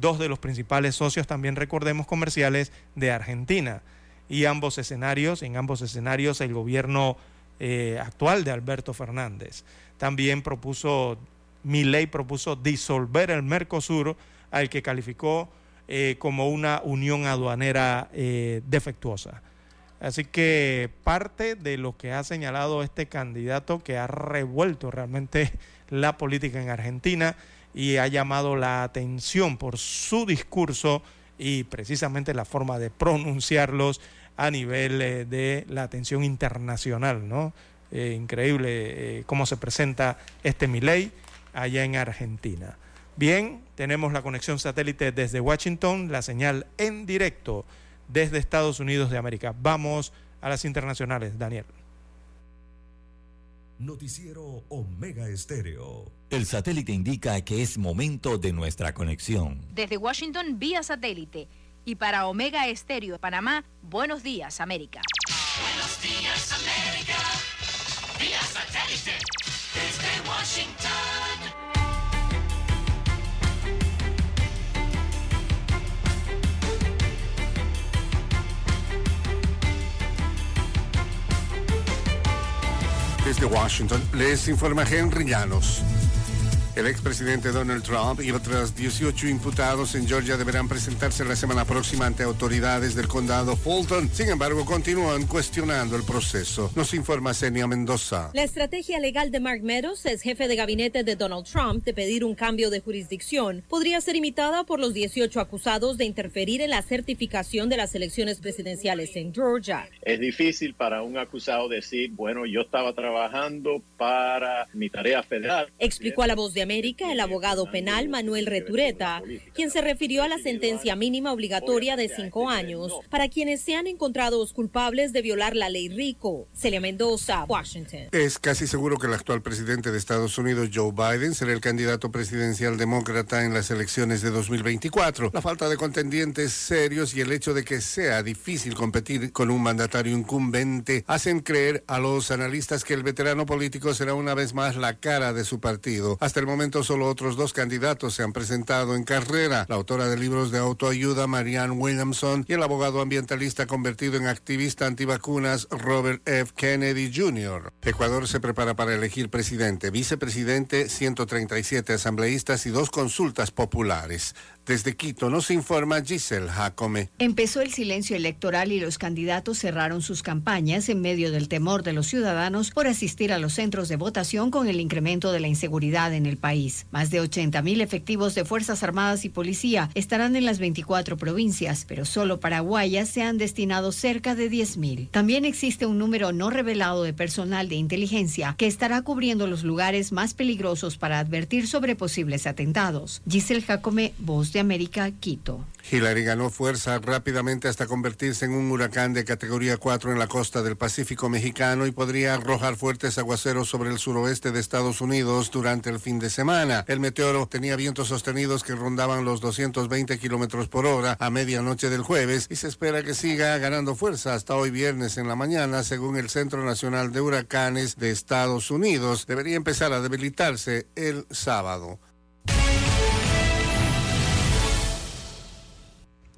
Dos de los principales socios también recordemos comerciales de Argentina y ambos escenarios, en ambos escenarios el gobierno eh, actual de Alberto Fernández. También propuso, Milei propuso disolver el Mercosur, al que calificó eh, como una unión aduanera eh, defectuosa. Así que parte de lo que ha señalado este candidato que ha revuelto realmente la política en Argentina y ha llamado la atención por su discurso y precisamente la forma de pronunciarlos a nivel eh, de la atención internacional, ¿no? Eh, increíble eh, cómo se presenta este Milei allá en Argentina. Bien, tenemos la conexión satélite desde Washington, la señal en directo desde Estados Unidos de América. Vamos a las internacionales, Daniel. Noticiero Omega Estéreo. El satélite indica que es momento de nuestra conexión. Desde Washington vía satélite y para Omega Estéreo de Panamá, buenos días América. Buenos días, América. Vía satélite. Desde Washington. Desde Washington les informa Henry Llanos. El expresidente Donald Trump y otros 18 imputados en Georgia deberán presentarse la semana próxima ante autoridades del condado Fulton. Sin embargo, continúan cuestionando el proceso. Nos informa Senia Mendoza. La estrategia legal de Mark Meadows, ex jefe de gabinete de Donald Trump, de pedir un cambio de jurisdicción, podría ser imitada por los 18 acusados de interferir en la certificación de las elecciones presidenciales en Georgia. Es difícil para un acusado decir, bueno, yo estaba trabajando para mi tarea federal. Explicó a la voz de América el abogado penal Manuel Retureta, quien se refirió a la sentencia mínima obligatoria de cinco años para quienes sean encontrados culpables de violar la ley RICO. Celia Mendoza, Washington. Es casi seguro que el actual presidente de Estados Unidos, Joe Biden, será el candidato presidencial demócrata en las elecciones de 2024. La falta de contendientes serios y el hecho de que sea difícil competir con un mandatario incumbente hacen creer a los analistas que el veterano político será una vez más la cara de su partido. Hasta el momento solo otros dos candidatos se han presentado en carrera, la autora de libros de autoayuda Marianne Williamson y el abogado ambientalista convertido en activista antivacunas Robert F. Kennedy Jr. Ecuador se prepara para elegir presidente, vicepresidente, 137 asambleístas y dos consultas populares. Desde Quito nos informa Giselle Jacome. Empezó el silencio electoral y los candidatos cerraron sus campañas en medio del temor de los ciudadanos por asistir a los centros de votación con el incremento de la inseguridad en el país. Más de 80 mil efectivos de Fuerzas Armadas y Policía estarán en las 24 provincias, pero solo para Guayas se han destinado cerca de 10 mil. También existe un número no revelado de personal de inteligencia que estará cubriendo los lugares más peligrosos para advertir sobre posibles atentados. Giselle Jacome, Voz de América, Quito. Hillary ganó fuerza rápidamente hasta convertirse en un huracán de categoría 4 en la costa del Pacífico mexicano y podría arrojar fuertes aguaceros sobre el suroeste de Estados Unidos durante el fin de semana. El meteoro tenía vientos sostenidos que rondaban los 220 kilómetros por hora a medianoche del jueves y se espera que siga ganando fuerza hasta hoy viernes en la mañana, según el Centro Nacional de Huracanes de Estados Unidos. Debería empezar a debilitarse el sábado.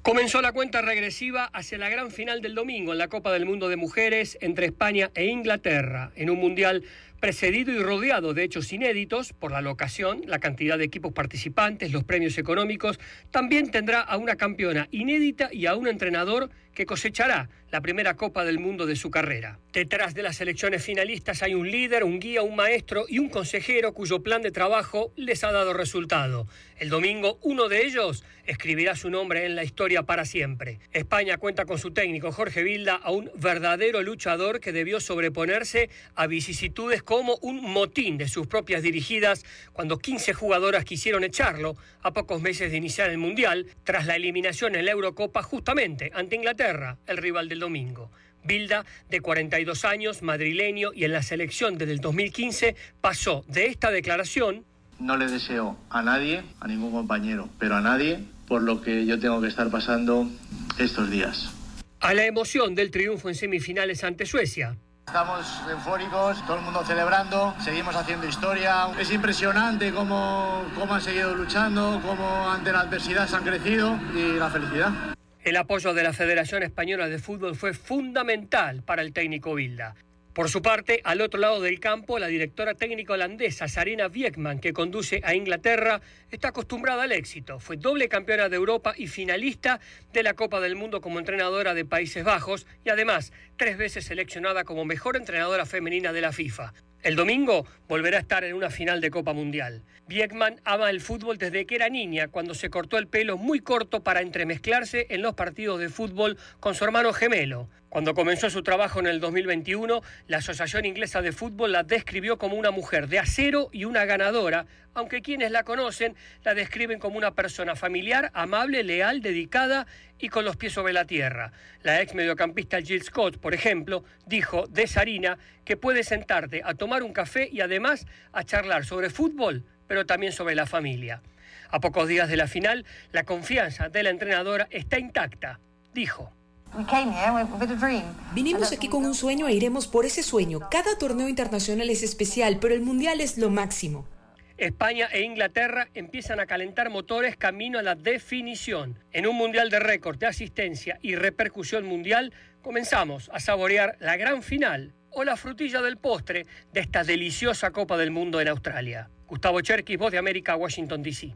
Comenzó la cuenta regresiva hacia la gran final del domingo en la Copa del Mundo de Mujeres entre España e Inglaterra, en un mundial precedido y rodeado de hechos inéditos por la locación, la cantidad de equipos participantes, los premios económicos, también tendrá a una campeona inédita y a un entrenador que cosechará la primera Copa del Mundo de su carrera. Detrás de las elecciones finalistas hay un líder, un guía, un maestro y un consejero cuyo plan de trabajo les ha dado resultado. El domingo uno de ellos escribirá su nombre en la historia para siempre. España cuenta con su técnico Jorge Vilda a un verdadero luchador que debió sobreponerse a vicisitudes como un motín de sus propias dirigidas cuando 15 jugadoras quisieron echarlo a pocos meses de iniciar el Mundial tras la eliminación en la Eurocopa justamente ante Inglaterra, el rival del domingo. Bilda, de 42 años, madrileño y en la selección desde el 2015, pasó de esta declaración No le deseo a nadie, a ningún compañero, pero a nadie, por lo que yo tengo que estar pasando estos días. a la emoción del triunfo en semifinales ante Suecia. Estamos eufóricos, todo el mundo celebrando, seguimos haciendo historia. Es impresionante cómo, cómo han seguido luchando, cómo ante la adversidad se han crecido y la felicidad. El apoyo de la Federación Española de Fútbol fue fundamental para el técnico Bilda. Por su parte, al otro lado del campo, la directora técnica holandesa Sarina Wiekman, que conduce a Inglaterra, está acostumbrada al éxito. Fue doble campeona de Europa y finalista de la Copa del Mundo como entrenadora de Países Bajos y además tres veces seleccionada como mejor entrenadora femenina de la FIFA. El domingo volverá a estar en una final de Copa Mundial. Wiekman ama el fútbol desde que era niña, cuando se cortó el pelo muy corto para entremezclarse en los partidos de fútbol con su hermano gemelo. Cuando comenzó su trabajo en el 2021, la Asociación Inglesa de Fútbol la describió como una mujer de acero y una ganadora, aunque quienes la conocen la describen como una persona familiar, amable, leal, dedicada y con los pies sobre la tierra. La ex mediocampista Jill Scott, por ejemplo, dijo de Sarina que puedes sentarte a tomar un café y además a charlar sobre fútbol, pero también sobre la familia. A pocos días de la final, la confianza de la entrenadora está intacta, dijo. Vinimos aquí con un sueño e iremos por ese sueño. Cada torneo internacional es especial, pero el mundial es lo máximo. España e Inglaterra empiezan a calentar motores camino a la definición. En un mundial de récord de asistencia y repercusión mundial, comenzamos a saborear la gran final o la frutilla del postre de esta deliciosa Copa del Mundo en Australia. Gustavo Cherkis, Voz de América, Washington, D.C.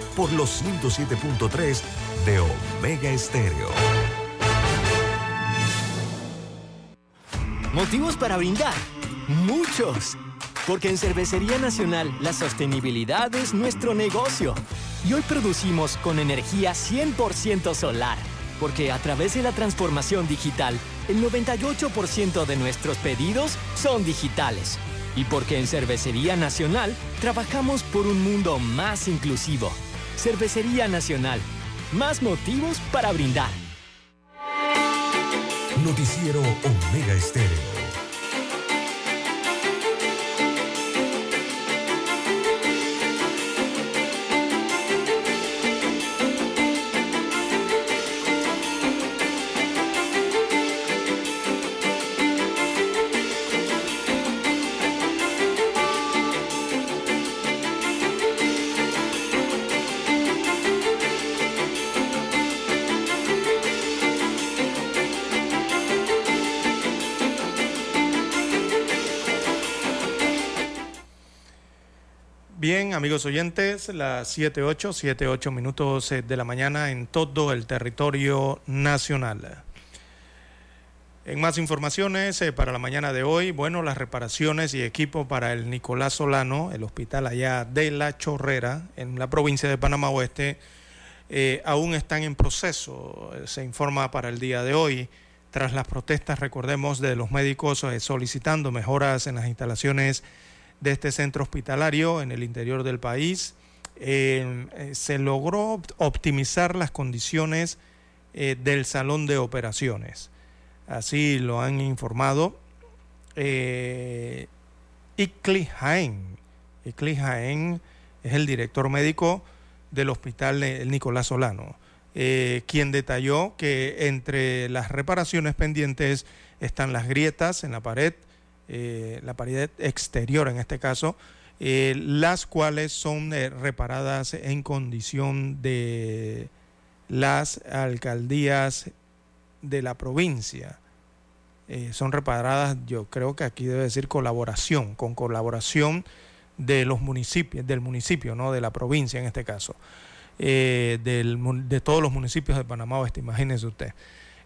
Por los 107.3 de Omega Estéreo. Motivos para brindar. Muchos. Porque en Cervecería Nacional la sostenibilidad es nuestro negocio. Y hoy producimos con energía 100% solar. Porque a través de la transformación digital, el 98% de nuestros pedidos son digitales. Y porque en Cervecería Nacional trabajamos por un mundo más inclusivo. Cervecería Nacional. Más motivos para brindar. Noticiero Omega Estéreo. Amigos oyentes, las 7.8, 7.8 minutos eh, de la mañana en todo el territorio nacional. En más informaciones eh, para la mañana de hoy, bueno, las reparaciones y equipo para el Nicolás Solano, el hospital allá de La Chorrera, en la provincia de Panamá Oeste, eh, aún están en proceso, se informa para el día de hoy, tras las protestas, recordemos, de los médicos solicitando mejoras en las instalaciones de este centro hospitalario en el interior del país. Eh, eh, se logró optimizar las condiciones eh, del salón de operaciones. Así lo han informado eh, Icli Jaén. Es el director médico del hospital Nicolás Solano, quien detalló que entre las reparaciones pendientes están las grietas en la pared, eh, la pared exterior en este caso, eh, las cuales son eh, reparadas en condición de las alcaldías de la provincia. son reparadas, yo creo que aquí debe decir colaboración, con colaboración de los municipios, del municipio, no de la provincia en este caso, de todos los municipios de Panamá Oeste, imagínese usted.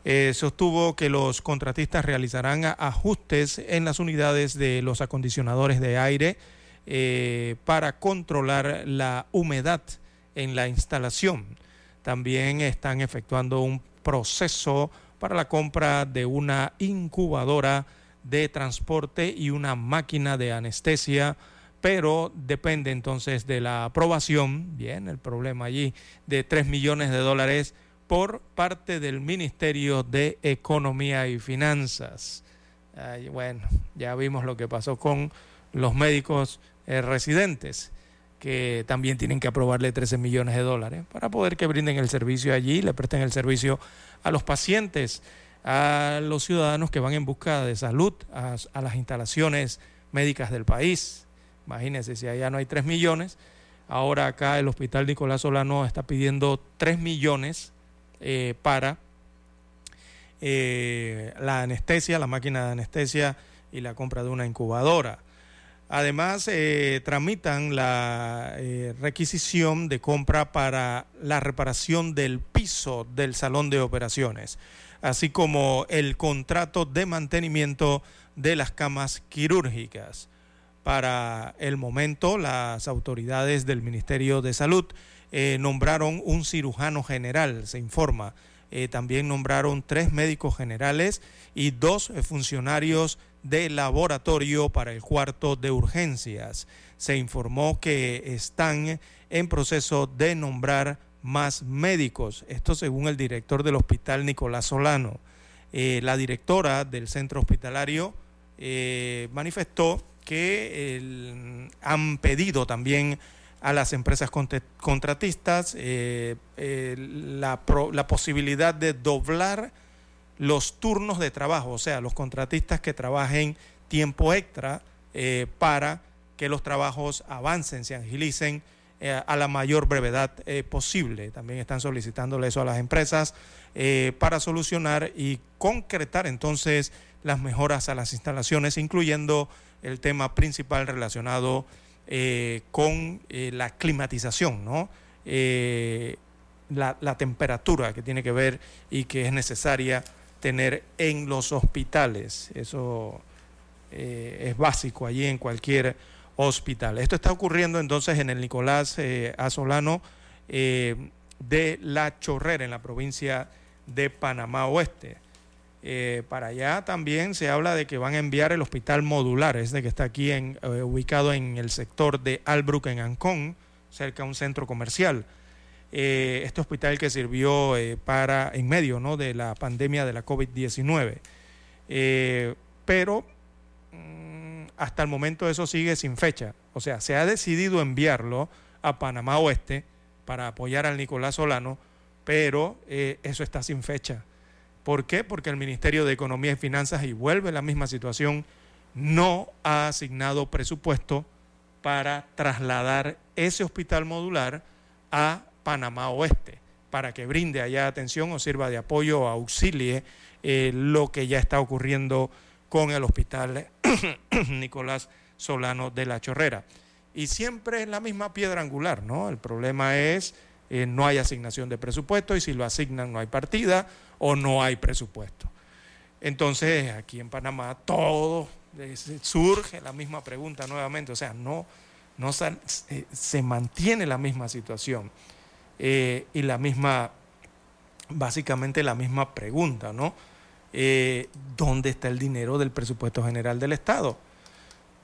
Eh, sostuvo que los contratistas realizarán ajustes en las unidades de los acondicionadores de aire eh, para controlar la humedad en la instalación. También están efectuando un proceso para la compra de una incubadora de transporte y una máquina de anestesia, pero depende entonces de la aprobación, bien, el problema allí, de 3 millones de dólares por parte del Ministerio de Economía y Finanzas. bueno, ya vimos lo que pasó con los médicos eh, residentes, que también tienen que aprobarle 13 millones de dólares para poder que brinden el servicio allí, le presten el servicio a los pacientes, a los ciudadanos que van en busca de salud, a, las instalaciones médicas del país. Imagínense, si allá no hay 3 millones, ahora acá el Hospital Nicolás Solano está pidiendo 3 millones eh, para eh, la anestesia, la máquina de anestesia y la compra de una incubadora. Además, eh, tramitan la requisición de compra para la reparación del piso del salón de operaciones, así como el contrato de mantenimiento de las camas quirúrgicas. Para el momento, las autoridades del Ministerio de Salud eh, nombraron un cirujano general, se informa. Eh, también nombraron tres médicos generales y dos eh, funcionarios de laboratorio para el cuarto de urgencias. Se informó que están en proceso de nombrar más médicos, esto según el director del hospital Nicolás Solano. la directora del centro hospitalario manifestó que han pedido también a las empresas contratistas eh, eh, la, la posibilidad de doblar los turnos de trabajo, o sea, los contratistas que trabajen tiempo extra eh, para que los trabajos avancen, se agilicen a la mayor brevedad posible. También están solicitándole eso a las empresas para solucionar y concretar entonces las mejoras a las instalaciones, incluyendo el tema principal relacionado eh, con eh, la climatización, ¿no? Eh, la, la temperatura que tiene que ver y que es necesaria tener en los hospitales. Eso es básico allí en cualquier hospital. Esto está ocurriendo entonces en el Nicolás Asolano eh, de La Chorrera, en la provincia de Panamá Oeste. Eh, para allá también se habla de que van a enviar el hospital modular, es que está aquí en, eh, ubicado en el sector de Albrook, en Ancón, cerca de un centro comercial. Eh, este hospital que sirvió para en medio ¿no? de la pandemia de la COVID-19. Eh, pero mm, hasta el momento eso sigue sin fecha. O sea, se ha decidido enviarlo a Panamá Oeste para apoyar al Nicolás Solano, pero eso está sin fecha. ¿Por qué? Porque el Ministerio de Economía y Finanzas, y vuelve la misma situación, no ha asignado presupuesto para trasladar ese hospital modular a Panamá Oeste, para que brinde allá atención o sirva de apoyo o auxilie eh, lo que ya está ocurriendo con el hospital Nicolás Solano de la Chorrera. Y siempre es la misma piedra angular, ¿no? El problema es eh, no hay asignación de presupuesto y si lo asignan no hay partida o no hay presupuesto. Entonces, aquí en Panamá todo surge la misma pregunta nuevamente, o sea, no, no se mantiene la misma situación eh, y la misma, básicamente la misma pregunta, ¿no? Eh, ¿Dónde está el dinero del presupuesto general del Estado?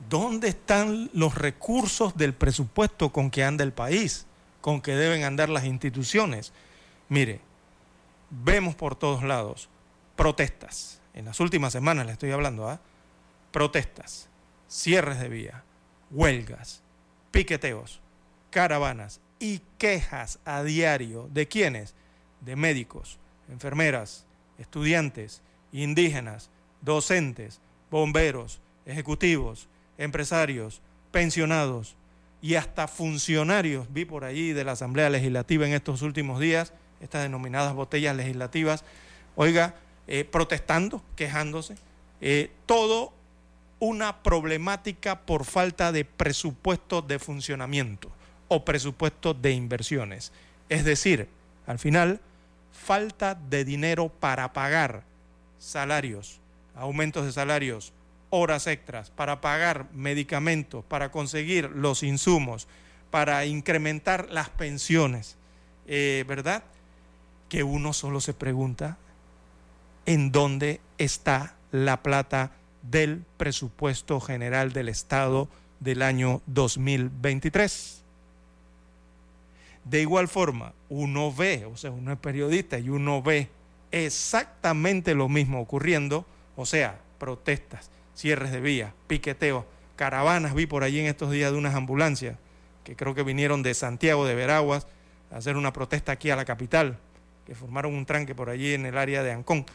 ¿Dónde están los recursos del presupuesto con que anda el país, con que deben andar las instituciones? Mire, vemos por todos lados protestas. En las últimas semanas le estoy hablando, ¿ah? Protestas, cierres de vía, huelgas, piqueteos, caravanas y quejas a diario de quiénes? De médicos, enfermeras, estudiantes, indígenas, docentes, bomberos, ejecutivos, empresarios, pensionados y hasta funcionarios, vi por allí de la Asamblea Legislativa en estos últimos días, estas denominadas botellas legislativas, oiga, eh, protestando, quejándose, eh, todo una problemática por falta de presupuesto de funcionamiento o presupuesto de inversiones. Es decir, al final, falta de dinero para pagar salarios, aumentos de salarios, horas extras, para pagar medicamentos, para conseguir los insumos, para incrementar las pensiones, eh, ¿verdad? Que uno solo se pregunta en dónde está la plata del presupuesto general del Estado del año 2023. De igual forma, uno ve, o sea, uno es periodista y uno ve exactamente lo mismo ocurriendo, o sea, protestas, cierres de vías, piqueteos, caravanas, vi por allí en estos días de unas ambulancias que creo que vinieron de Santiago de Veraguas a hacer una protesta aquí a la capital, que formaron un tranque por allí en el área de Ancón,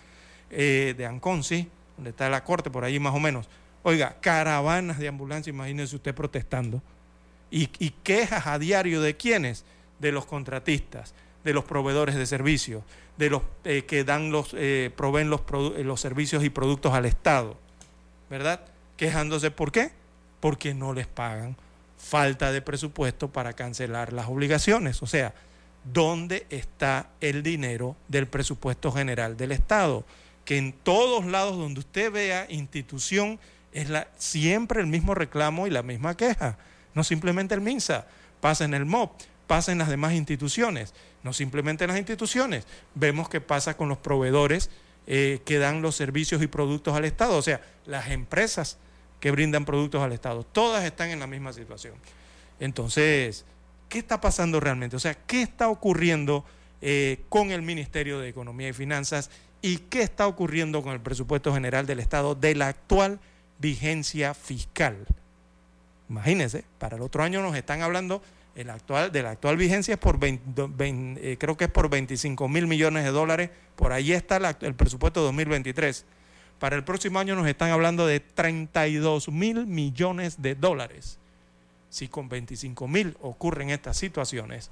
eh, de Ancón, sí, donde está la corte, por allí más o menos. Oiga, caravanas de ambulancia, imagínese usted protestando. Y, quejas a diario de quiénes? De los contratistas, de los proveedores de servicios, de los eh, que dan los, eh, proveen los servicios y productos al Estado, ¿verdad? Quejándose, ¿por qué? Porque no les pagan. Falta de presupuesto para cancelar las obligaciones. O sea, ¿dónde está el dinero del presupuesto general del Estado? Que en todos lados donde usted vea institución es la, siempre el mismo reclamo y la misma queja. No simplemente el MINSA, pasa en el MOP, pasa en las demás instituciones, no simplemente en las instituciones. Vemos que pasa con los proveedores eh, que dan los servicios y productos al Estado, o sea, las empresas que brindan productos al Estado, todas están en la misma situación. Entonces, ¿qué está pasando realmente? O sea, ¿qué está ocurriendo eh, con el Ministerio de Economía y Finanzas y qué está ocurriendo con el presupuesto general del Estado de la actual vigencia fiscal? Imagínense, para el otro año nos están hablando el actual, de la actual vigencia es por 20, 20, eh, creo que es por 25 mil millones de dólares, por ahí está el presupuesto 2023. Para el próximo año nos están hablando de 32 mil millones de dólares. Si con 25 mil ocurren estas situaciones,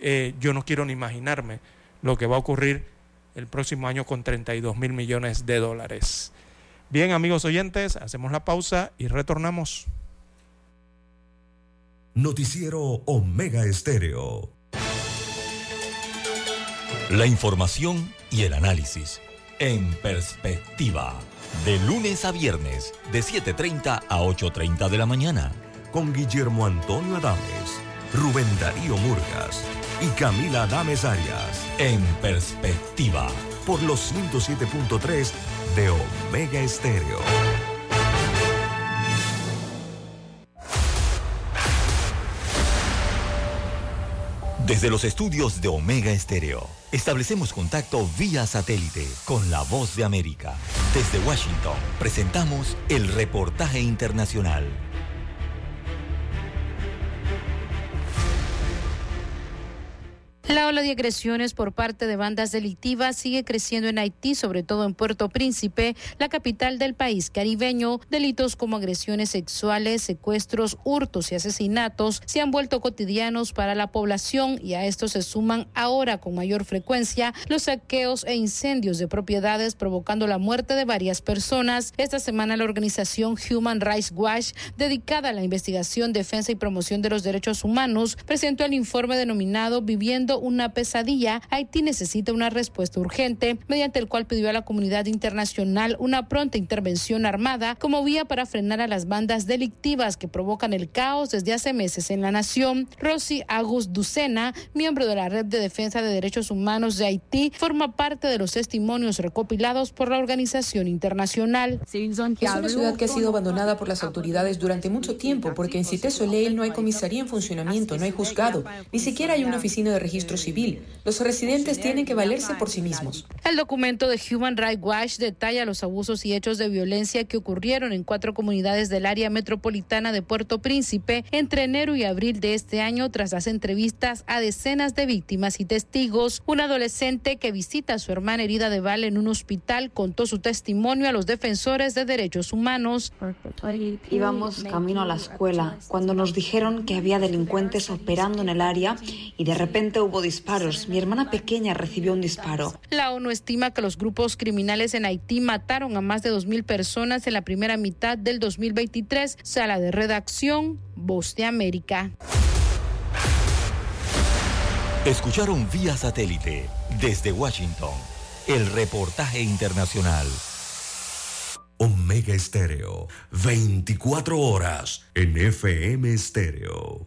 eh, yo no quiero ni imaginarme lo que va a ocurrir el próximo año con 32 mil millones de dólares. Bien, amigos oyentes, hacemos la pausa y retornamos. Noticiero Omega Estéreo. La información y el análisis en perspectiva. De lunes a viernes, de 7.30 a 8.30 de la mañana. Con Guillermo Antonio Adames, Rubén Darío Murgas y Camila Adames Arias. En perspectiva. Por los 107.3 de Omega Estéreo. Desde los estudios de Omega Estéreo, establecemos contacto vía satélite con la voz de América. Desde Washington, presentamos el reportaje internacional. La ola de agresiones por parte de bandas delictivas sigue creciendo en Haití, sobre todo en Puerto Príncipe, la capital del país caribeño. Delitos como agresiones sexuales, secuestros, hurtos y asesinatos se han vuelto cotidianos para la población y a esto se suman ahora con mayor frecuencia los saqueos e incendios de propiedades provocando la muerte de varias personas. Esta semana la organización Human Rights Watch, dedicada a la investigación, defensa y promoción de los derechos humanos, presentó el informe denominado Viviendo una pesadilla, Haití necesita una respuesta urgente, mediante el cual pidió a la comunidad internacional una pronta intervención armada como vía para frenar a las bandas delictivas que provocan el caos desde hace meses en la nación. Rosy Agus Ducena, miembro de la Red de Defensa de Derechos Humanos de Haití, forma parte de los testimonios recopilados por la organización internacional. Es una ciudad que ha sido abandonada por las autoridades durante mucho tiempo porque en Cité Soleil no hay comisaría en funcionamiento, no hay juzgado, ni siquiera hay una oficina de registro civil. Los residentes tienen que valerse por sí mismos. El documento de Human Rights Watch detalla los abusos y hechos de violencia que ocurrieron en cuatro comunidades del área metropolitana de Puerto Príncipe entre enero y abril de este año tras las entrevistas a decenas de víctimas y testigos. Un adolescente que visita a su hermana herida de bala en un hospital contó su testimonio a los defensores de derechos humanos. Íbamos camino a la escuela cuando nos dijeron que había delincuentes operando en el área y de repente hubo disparos. Mi hermana pequeña recibió un disparo. La ONU estima que los grupos criminales en Haití mataron a más de 2.000 personas en la primera mitad del 2023. Sala de redacción, Voz de América. Escucharon vía satélite desde Washington el reportaje internacional. Omega Estéreo, 24 horas en FM Estéreo.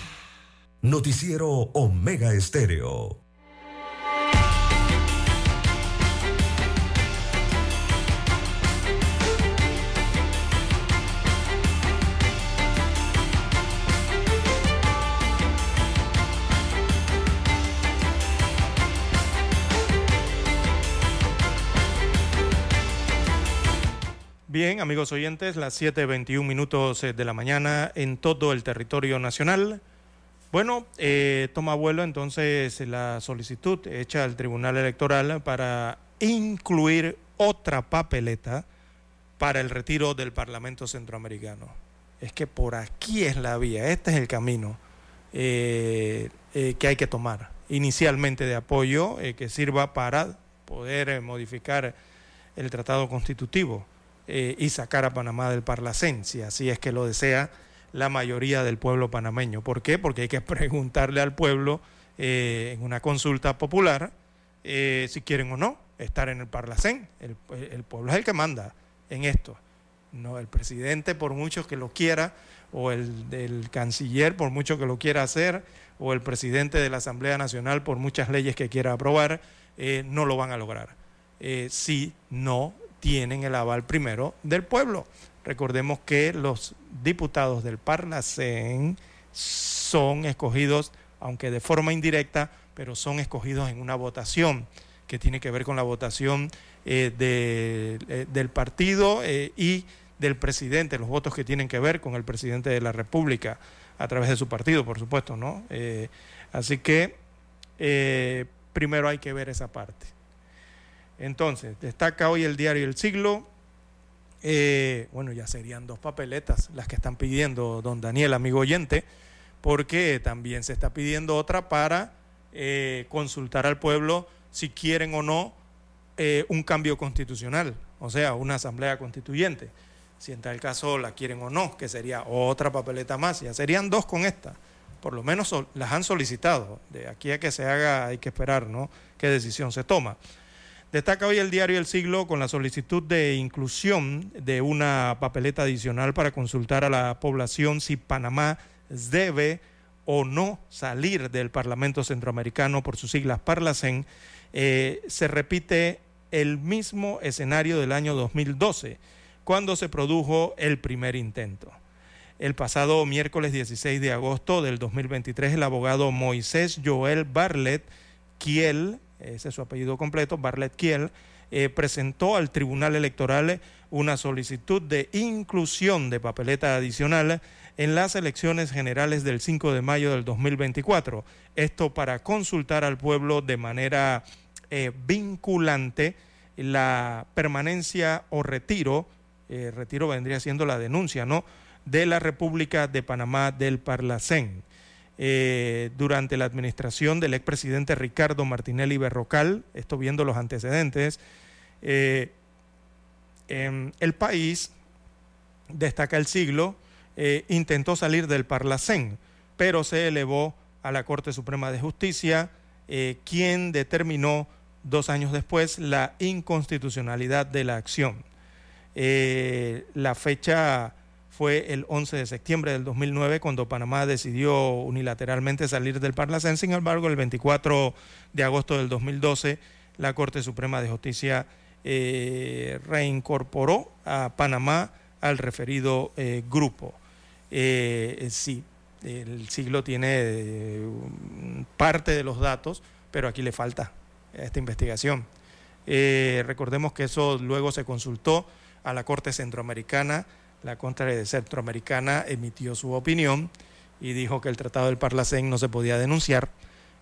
Noticiero Omega Estéreo. Bien, amigos oyentes, las 7.21 minutos eh, de la mañana en todo el territorio nacional. Bueno, eh, toma vuelo entonces la solicitud hecha al Tribunal Electoral para incluir otra papeleta para el retiro del Parlamento Centroamericano. Es que por aquí es la vía, este es el camino eh, eh, que hay que tomar. Inicialmente de apoyo que sirva para poder modificar el tratado constitutivo y sacar a Panamá del Parlacén, si así es que lo desea la mayoría del pueblo panameño. ¿Por qué? Porque hay que preguntarle al pueblo eh, en una consulta popular eh, si quieren o no estar en el Parlacén. El, el, pueblo es el que manda en esto. No, el presidente, por mucho que lo quiera, o el del canciller, por mucho que lo quiera hacer, o el presidente de la Asamblea Nacional, por muchas leyes que quiera aprobar, eh, no lo van a lograr. Si no tienen el aval primero del pueblo. Recordemos que los diputados del Parlacén son escogidos, aunque de forma indirecta, pero son escogidos en una votación que tiene que ver con la votación eh, de, eh, del partido eh, y del presidente, los votos que tienen que ver con el presidente de la República a través de su partido, por supuesto, ¿no? así que primero hay que ver esa parte. Entonces, destaca hoy el diario El Siglo. Bueno, ya serían dos papeletas las que están pidiendo don Daniel, amigo oyente, porque también se está pidiendo otra para consultar al pueblo si quieren o no eh, un cambio constitucional, o sea, una asamblea constituyente, si en tal caso la quieren o no, que sería otra papeleta más, ya serían dos con esta, por lo menos las han solicitado, de aquí a que se haga hay que esperar, ¿no? ¿Qué decisión se toma? Destaca hoy el diario El Siglo con la solicitud de inclusión de una papeleta adicional para consultar a la población si Panamá debe o no salir del Parlamento Centroamericano por sus siglas Parlacén eh, se repite el mismo escenario del año 2012, cuando se produjo el primer intento. El pasado miércoles 16 de agosto del 2023, el abogado Moisés Joel Barlet Kiel, ese es su apellido completo, Barlet Kiel, eh, presentó al Tribunal Electoral una solicitud de inclusión de papeleta adicional en las elecciones generales del 5 de mayo del 2024. Esto para consultar al pueblo de manera eh, vinculante la permanencia o retiro, eh, retiro vendría siendo la denuncia, ¿no? De la República de Panamá del Parlacén. Eh, durante la administración del expresidente Ricardo Martinelli Berrocal, esto viendo los antecedentes, el país, destaca el siglo, intentó salir del Parlacén, pero se elevó a la Corte Suprema de Justicia, quien determinó dos años después, la inconstitucionalidad de la acción. Eh, la fecha fue el 11 de septiembre del 2009 cuando Panamá decidió unilateralmente salir del Parlacén. Sin embargo, el 24 de agosto del 2012, la Corte Suprema de Justicia eh, reincorporó a Panamá al referido eh, grupo. sí, el siglo tiene parte de los datos, pero aquí le falta esta investigación. Eh, recordemos que eso luego se consultó a la Corte Centroamericana. La Corte Centroamericana emitió su opinión y dijo que el Tratado del Parlacén no se podía denunciar.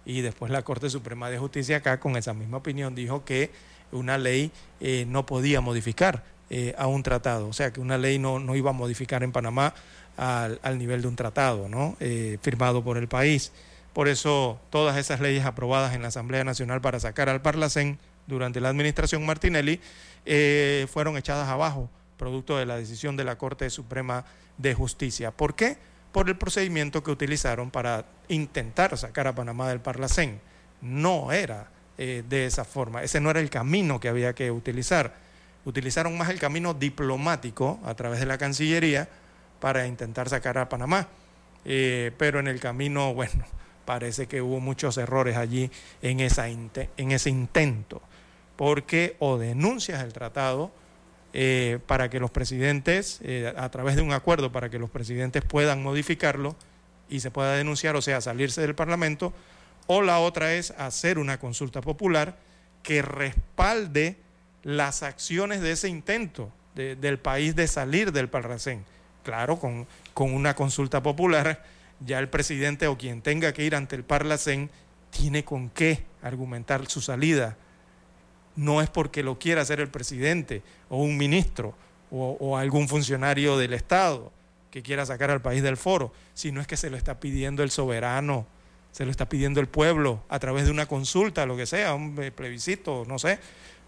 Y después la Corte Suprema de Justicia acá, con esa misma opinión, dijo que una ley eh, no podía modificar eh, a un tratado. O sea, que una ley no, no iba a modificar en Panamá al, al nivel de un tratado ¿no? firmado por el país. Por eso todas esas leyes aprobadas en la Asamblea Nacional para sacar al Parlacén durante la administración Martinelli eh, fueron echadas abajo, producto de la decisión de la Corte Suprema de Justicia. ¿Por qué? Por el procedimiento que utilizaron para intentar sacar a Panamá del Parlacén. No era eh, de esa forma, ese no era el camino que había que utilizar. Utilizaron más el camino diplomático a través de la Cancillería para intentar sacar a Panamá. Eh, pero en el camino, bueno, parece que hubo muchos errores allí en, esa en ese intento, porque o denuncias el tratado eh, para que los presidentes, eh, a través de un acuerdo para que los presidentes puedan modificarlo y se pueda denunciar, o sea, salirse del Parlamento, o la otra es hacer una consulta popular que respalde las acciones de ese intento del país de salir del Parlacén. Claro, con, con una consulta popular ya el presidente o quien tenga que ir ante el Parlacén tiene con qué argumentar su salida. No es porque lo quiera hacer el presidente o un ministro o, algún funcionario del Estado que quiera sacar al país del foro, sino es que se lo está pidiendo el soberano, se lo está pidiendo el pueblo a través de una consulta, lo que sea, un plebiscito, no sé,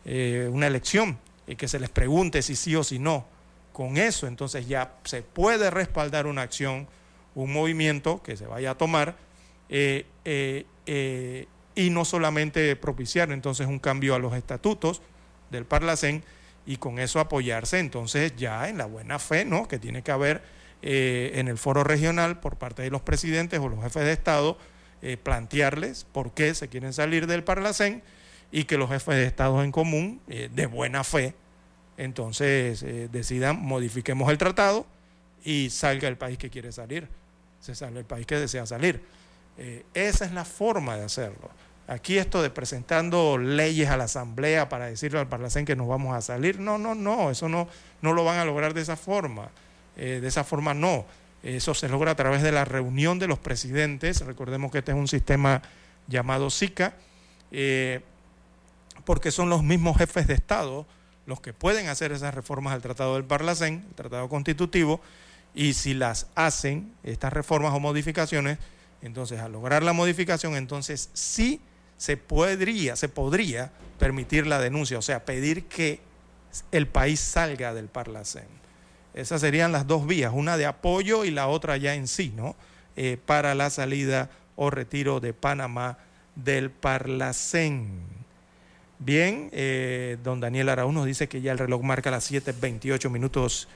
eh, una elección, y que se les pregunte si sí o si no. Con eso entonces ya se puede respaldar una acción un movimiento que se vaya a tomar eh, eh, eh, y no solamente propiciar entonces un cambio a los estatutos del Parlacén y con eso apoyarse entonces ya en la buena fe, ¿no? Que tiene que haber eh, en el foro regional por parte de los presidentes o los jefes de Estado eh, plantearles por qué se quieren salir del Parlacén y que los jefes de Estado en común, eh, de buena fe, entonces decidan, modifiquemos el tratado y salga el país que quiere salir, se sale el país que desea salir. Esa es la forma de hacerlo. Aquí esto de presentando leyes a la Asamblea para decirle al Parlacén que nos vamos a salir, no, no, no, eso no, no lo van a lograr de esa forma. Eh, de esa forma no. Eso se logra a través de la reunión de los presidentes. Recordemos que este es un sistema llamado SICA, eh, porque son los mismos jefes de Estado los que pueden hacer esas reformas al Tratado del Parlacén, el Tratado Constitutivo, y si las hacen, estas reformas o modificaciones, entonces al lograr la modificación, entonces sí se podría, se podría permitir la denuncia, o sea, pedir que el país salga del Parlacén. Esas serían las dos vías, una de apoyo y la otra ya en sí, ¿no? Eh, para la salida o retiro de Panamá del Parlacén. Bien, eh, don Daniel Araúz nos dice que ya el reloj marca las 7.28 minutos,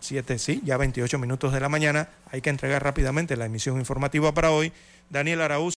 7, sí, ya 28 minutos de la mañana. Hay que entregar rápidamente la emisión informativa para hoy. Daniel Araúz.